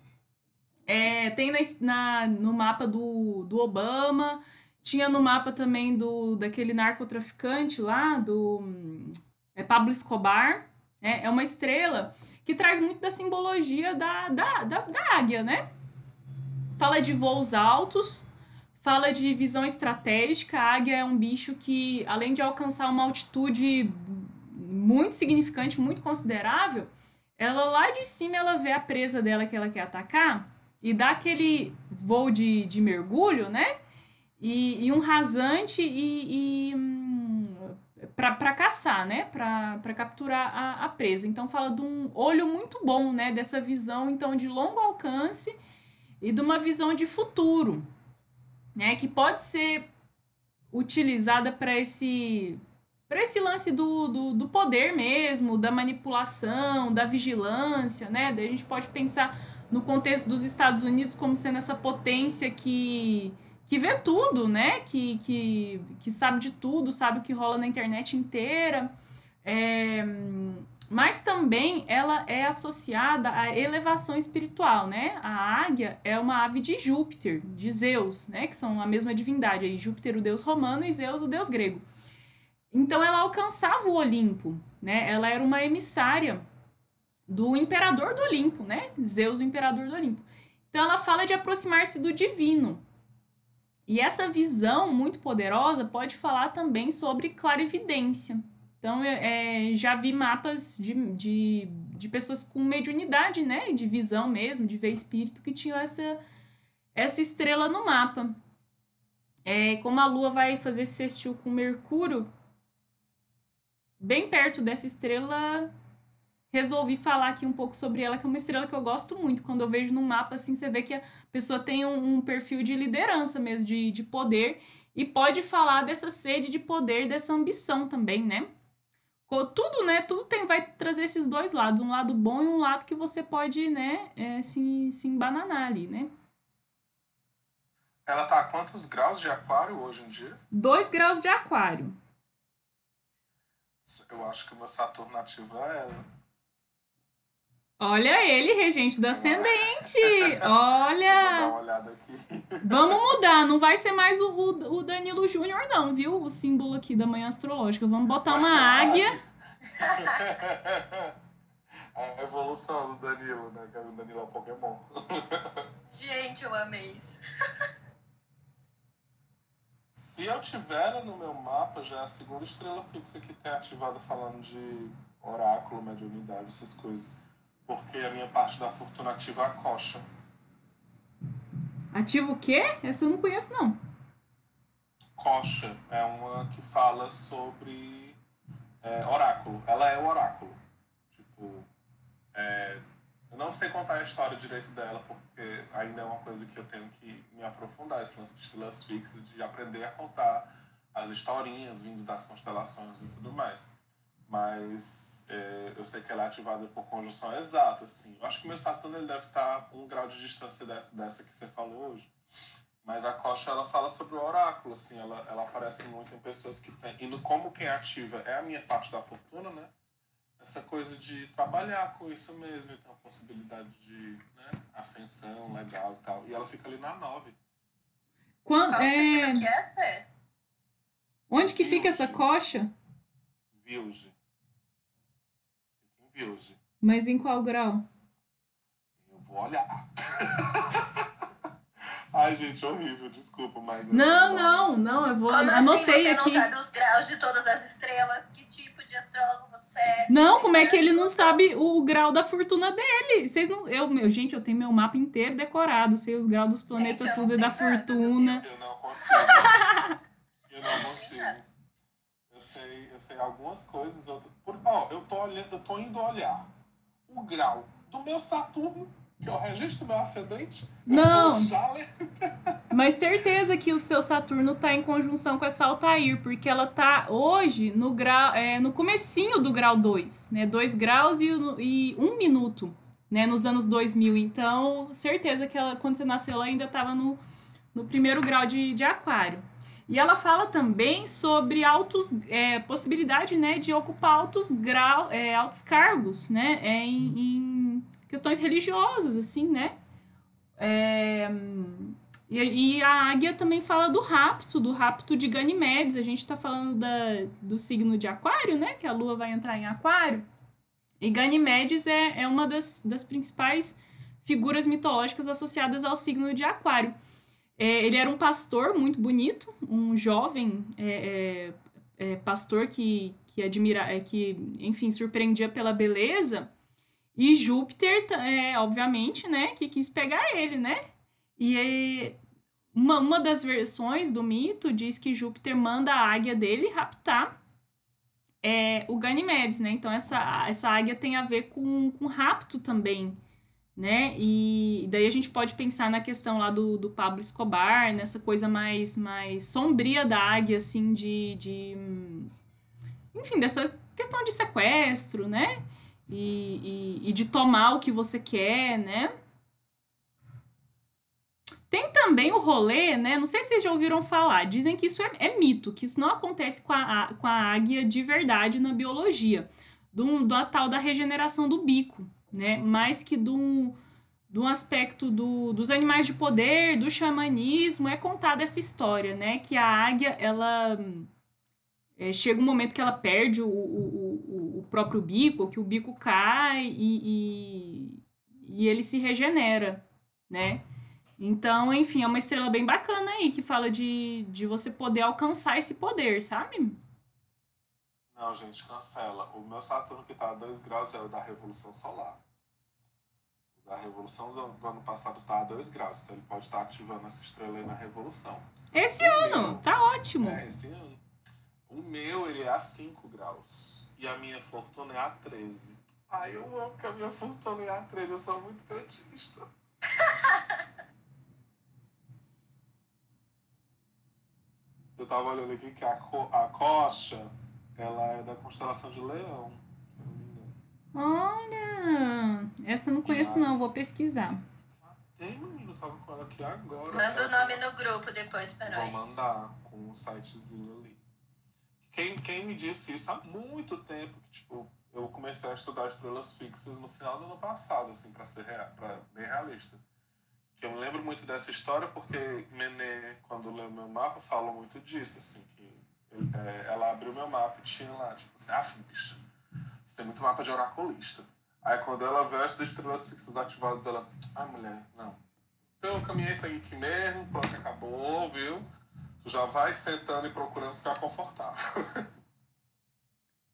É, tem na, na- no mapa do, do Obama, tinha no mapa também do daquele narcotraficante lá, do é Pablo Escobar. né? É uma estrela que traz muito da simbologia da, da, da, da águia, né? Fala de voos altos, fala de visão estratégica. A águia é um bicho que, além de alcançar uma altitude muito significante, muito considerável, ela lá de cima ela vê a presa dela que ela quer atacar e dá aquele voo de, de mergulho, né? E, e um rasante e, e hum, para caçar, né? Para capturar a, a presa. Então fala de um olho muito bom, né? Dessa visão então de longo alcance e de uma visão de futuro, né? Que pode ser utilizada para esse para esse lance do, do, do poder mesmo, da manipulação, da vigilância, né? Daí a gente pode pensar no contexto dos Estados Unidos como sendo essa potência que, que vê tudo, né? Que, que, que sabe de tudo, sabe o que rola na internet inteira. É, mas também ela é associada à elevação espiritual, né? A águia é uma ave de Júpiter, de Zeus, né? Que são a mesma divindade aí, Júpiter o deus romano e Zeus o deus grego. Então ela alcançava o Olimpo, né? Ela era uma emissária do imperador do Olimpo, né? Zeus, o imperador do Olimpo. Então ela fala de aproximar-se do divino. E essa visão muito poderosa pode falar também sobre clarividência. Então, é, já vi mapas de, de, de pessoas com mediunidade, né? De visão mesmo, de ver espírito, que tinham essa, essa estrela no mapa. É, como a Lua vai fazer sextil com Mercúrio, bem perto dessa estrela, resolvi falar aqui um pouco sobre ela, que é uma estrela que eu gosto muito. Quando eu vejo num mapa, assim, você vê que a pessoa tem um, um perfil de liderança mesmo, de, de poder, e pode falar dessa sede de poder, dessa ambição também, né? Tudo, né? Tudo tem, vai trazer esses dois lados, um lado bom e um lado que você pode, né, é, se, se embananar ali, né? Ela tá a quantos graus de aquário hoje em dia? Dois graus de aquário. Eu acho que o meu Saturno ativa é ela. Olha ele, regente do ascendente. Vou dar Olha. uma olhada aqui. Vamos mudar. Não vai ser mais o, o, o Danilo Júnior, não, viu? O símbolo aqui da manhã astrológica. Vamos botar uma águia. A evolução do Danilo, né? Que o Danilo é um Pokémon. Gente, eu amei isso. Se eu tiver no meu mapa, já é a segunda estrela fixa que tem ativada falando de oráculo, mediunidade, essas coisas. Porque a minha parte da fortuna ativa é a coxa. Ativa o quê? Essa eu não conheço, não. Coxa é uma que fala sobre é, oráculo. Ela é o oráculo. Tipo, é, eu não sei contar a história direito dela, porque ainda é uma coisa que eu tenho que me aprofundar, esse lance de estrelas fixas, de aprender a contar as historinhas vindo das constelações e tudo mais. Mas é, eu sei que ela é ativada por conjunção exata, assim. Eu acho que meu Saturno ele deve estar um grau de distância dessa, dessa que você falou hoje. Mas a coxa, ela fala sobre o oráculo, assim. Ela, ela aparece muito em pessoas que têm... E no, como quem ativa é a minha parte da fortuna, né? Essa coisa de trabalhar com isso mesmo. Então, a possibilidade de né, ascensão legal e tal. E ela fica ali na nove. Quando, Qual é... que é, Fê? Onde que fica essa coxa? Vilge. Mas em qual grau? Eu vou olhar. Ai, gente, horrível, desculpa, mas. Não, não, não, eu vou. Como Anotei assim você aqui. não sabe os graus de todas as estrelas? Que tipo de astrólogo você é? Não, como é que ele não sabe o grau da fortuna dele? Vocês não. Eu, meu, gente, eu tenho meu mapa inteiro decorado, sei os graus dos planetas, não tudo e da nada, fortuna. Eu não consigo. eu não consigo. Eu sei, eu sei algumas coisas, outras. Por, ó, eu tô olhando, eu tô indo olhar o grau do meu Saturno, que é o regente do meu ascendente. Eu Não. Mas certeza que o seu Saturno tá em conjunção com essa Altair, porque ela tá hoje no grau, é, no comecinho do grau 2, né? 2 graus e, e 1 minuto né, nos anos 2000. Então, certeza que ela, quando você nasceu, ela ainda estava no, no primeiro grau de, de aquário. E ela fala também sobre altos, é, possibilidade né, de ocupar altos, grau, é, altos cargos né, é, em, em, questões religiosas, assim, né? É, e, e, a águia também fala do rapto, do rapto de Ganimedes. A gente está falando da, do signo de aquário, né? Que a lua vai entrar em aquário. E Ganimedes é, é uma das, das principais figuras mitológicas associadas ao signo de aquário. É, ele era um pastor muito bonito, um jovem é, é, é pastor que, que admira, é, que, enfim, surpreendia pela beleza. E Júpiter, é, obviamente, né, que quis pegar ele, né? E uma, uma das versões do mito diz que Júpiter manda a águia dele raptar é, o Ganimedes, né? Então essa, essa águia tem a ver com, com rapto também né? E daí a gente pode pensar na questão lá do, do Pablo Escobar, nessa coisa mais, mais sombria da águia, assim, de, de. Enfim, dessa questão de sequestro, né? E, e, e de tomar o que você quer, né? Tem também o rolê, né? Não sei se vocês já ouviram falar. Dizem que isso é, é mito, que isso não acontece com a, com a águia de verdade na biologia. Do, do a tal da regeneração do bico né? Mais que do, do aspecto do, dos animais de poder, do xamanismo, é contada essa história, né? Que a águia, ela... É, chega um momento que ela perde o, o, o, próprio bico, que o bico cai e, e, e ele se regenera, né? Então, enfim, é uma estrela bem bacana aí, que fala de, de você poder alcançar esse poder, sabe? Não, gente, cancela. O meu Saturno que tá a 2 graus é o da Revolução Solar. Da Revolução do, do ano passado tá a 2 graus, então ele pode estar tá ativando essa estrela aí na Revolução. Esse o ano, meu, tá ótimo. É, esse ano. O meu, ele é a 5 graus. E a minha fortuna é a 13. Ai, eu amo que a minha fortuna é a 13, eu sou muito petista. eu tava olhando aqui que a, co a coxa ela é da constelação de Leão, se não me engano. Olha! Essa eu não conheço, não, vou pesquisar. Tem, menino, tava com ela aqui agora. Manda o nome no grupo depois pra nós. Vou mandar com um sitezinho ali. Quem, quem me disse isso há muito tempo, que, tipo, eu comecei a estudar estrelas fixas no final do ano passado, assim, pra ser real, pra, bem realista. Que eu me lembro muito dessa história porque Menê, quando leu meu mapa, falou muito disso, assim, que é, ela abriu meu mapa e tinha lá, tipo assim, ah, bicha, você tem muito mapa de oraculista. Aí quando ela vê as estrelas fixas ativadas, ela, ah, mulher, não. Então eu caminhei isso aqui mesmo, pronto, acabou, viu? Tu já vai sentando e procurando ficar confortável.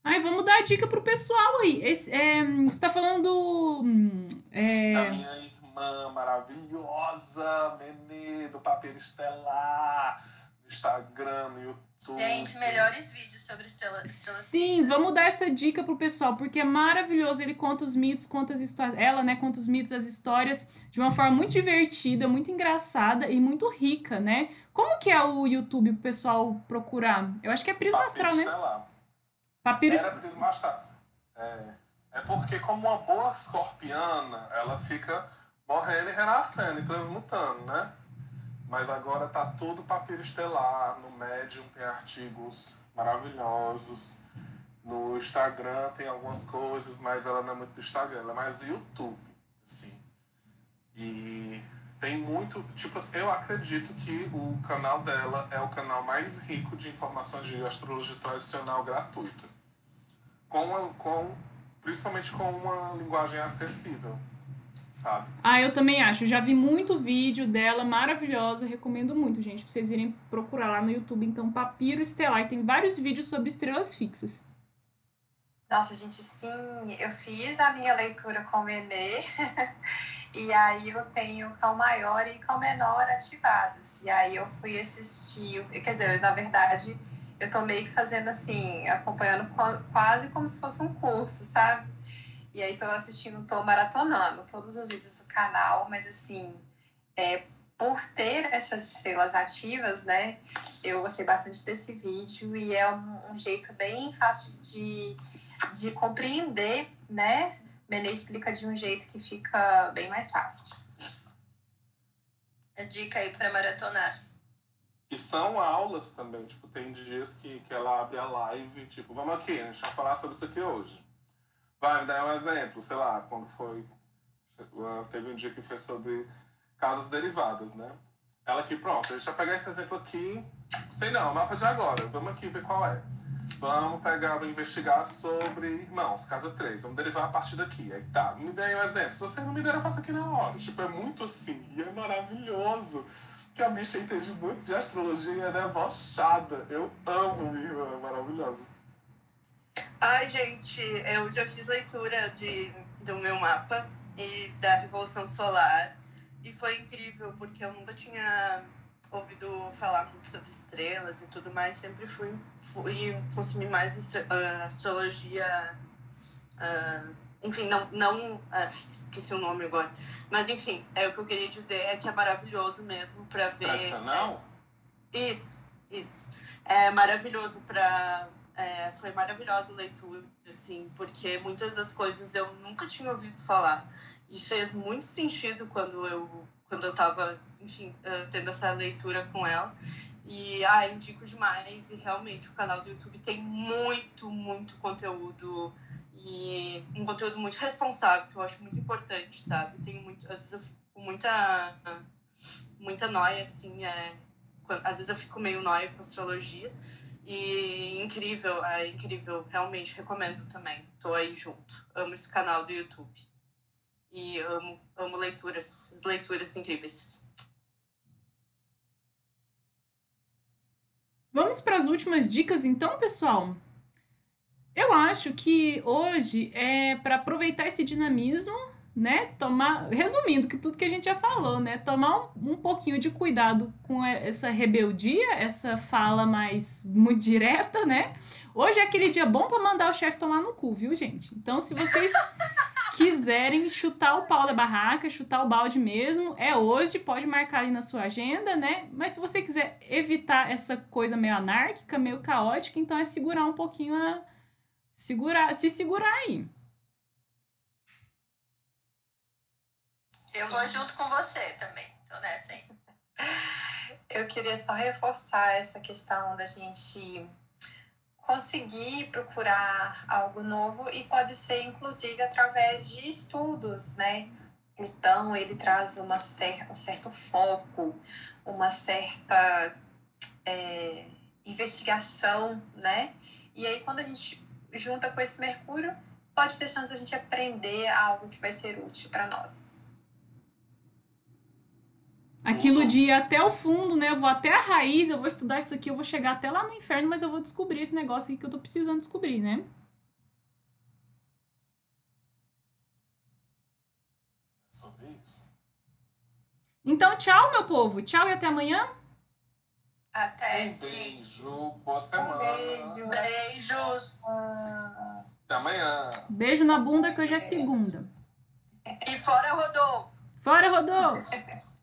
Ai, vamos dar a dica pro pessoal aí. Esse, é, você tá falando. É... Da minha irmã maravilhosa, Nenê, do Papel Estelar, no Instagram, no YouTube Gente, melhores vídeos sobre estrelas. estrelas Sim, vamos dar essa dica pro pessoal, porque é maravilhoso. Ele conta os mitos, conta as histórias. Ela, né, conta os mitos, as histórias de uma forma muito divertida, muito engraçada e muito rica, né? Como que é o YouTube pro pessoal procurar? Eu acho que é Prisma Astral, né? Papiro Era Prisma Astral. É, é porque, como uma boa escorpiana, ela fica morrendo e renascendo e transmutando, né? Mas agora tá tudo papiro estelar. No Medium tem artigos maravilhosos. No Instagram tem algumas coisas, mas ela não é muito do Instagram, ela é mais do YouTube, assim. E tem muito, tipo assim, eu acredito que o canal dela é o canal mais rico de informações de astrologia tradicional gratuita. Com, com principalmente com uma linguagem acessível sabe? Ah, eu também acho. Já vi muito vídeo dela, maravilhosa. Recomendo muito, gente, pra vocês irem procurar lá no YouTube. Então, Papiro Estelar. Tem vários vídeos sobre estrelas fixas. Nossa, gente, sim. Eu fiz a minha leitura com o Menê. e aí eu tenho Cão Maior e Cão Menor ativados. E aí eu fui assistir. Quer dizer, na verdade, eu tô meio que fazendo assim, acompanhando quase como se fosse um curso, sabe? E aí tô assistindo, tô maratonando todos os vídeos do canal, mas assim, é, por ter essas estrelas ativas, né, eu gostei bastante desse vídeo e é um, um jeito bem fácil de, de compreender, né, Benê explica de um jeito que fica bem mais fácil. A dica aí para maratonar. E são aulas também, tipo, tem dias que, que ela abre a live, tipo, vamos aqui, a gente vai falar sobre isso aqui hoje. Vai, me dar um exemplo, sei lá, quando foi. Teve um dia que foi sobre casas derivadas, né? Ela aqui, pronto, deixa eu pegar esse exemplo aqui. Sei não, mapa de agora, vamos aqui ver qual é. Vamos pegar, vamos investigar sobre irmãos, casa 3. Vamos derivar a partir daqui. Aí tá, me dê um exemplo. Se você não me der, eu faço aqui na hora. Tipo, é muito assim. E é maravilhoso. Que a bicha entende muito de astrologia e é debochada. Eu amo minha irmã, é maravilhosa. Ai, gente, eu já fiz leitura de, do meu mapa e da Revolução Solar. E foi incrível, porque eu nunca tinha ouvido falar muito sobre estrelas e tudo mais, sempre fui, fui consumir mais uh, astrologia. Uh, enfim, não. não uh, esqueci o nome agora. Mas, enfim, é o que eu queria dizer é que é maravilhoso mesmo para ver. Tradicional? É, isso, isso. É maravilhoso para. É, foi maravilhosa a leitura, assim, porque muitas das coisas eu nunca tinha ouvido falar. E fez muito sentido quando eu quando eu estava enfim, tendo essa leitura com ela. E, ah, indico demais. E realmente o canal do YouTube tem muito, muito conteúdo. E um conteúdo muito responsável, que eu acho muito importante, sabe? Tenho muito, às vezes eu fico com muita, muita noia, assim, é, às vezes eu fico meio noia com astrologia. E incrível, é incrível, realmente recomendo também. Tô aí junto. Amo esse canal do YouTube. E amo, amo leituras, leituras incríveis. Vamos para as últimas dicas então, pessoal? Eu acho que hoje é para aproveitar esse dinamismo, né? Tomar, resumindo que tudo que a gente já falou, né? Tomar um, um pouquinho de cuidado com essa rebeldia, essa fala mais muito direta, né? Hoje é aquele dia bom para mandar o chefe tomar no cu, viu, gente? Então, se vocês quiserem chutar o pau da barraca, chutar o balde mesmo, é hoje, pode marcar ali na sua agenda, né? Mas se você quiser evitar essa coisa meio anárquica, meio caótica, então é segurar um pouquinho a. Segurar, se segurar aí. Eu vou junto com você também. Tô nessa aí. Eu queria só reforçar essa questão da gente conseguir procurar algo novo e pode ser inclusive através de estudos, né? Plutão ele traz uma cer um certo foco, uma certa é, investigação, né? E aí quando a gente junta com esse Mercúrio, pode ter chance da gente aprender algo que vai ser útil para nós aquilo de ir até o fundo, né? Eu vou até a raiz, eu vou estudar isso aqui, eu vou chegar até lá no inferno, mas eu vou descobrir esse negócio aqui que eu tô precisando descobrir, né? Sobre isso. Então, tchau, meu povo. Tchau e até amanhã. Até. Um beijo, boa semana. Beijo, beijos. Até amanhã. Beijo na bunda que hoje é segunda. E fora Rodolfo. Fora, Rodolfo!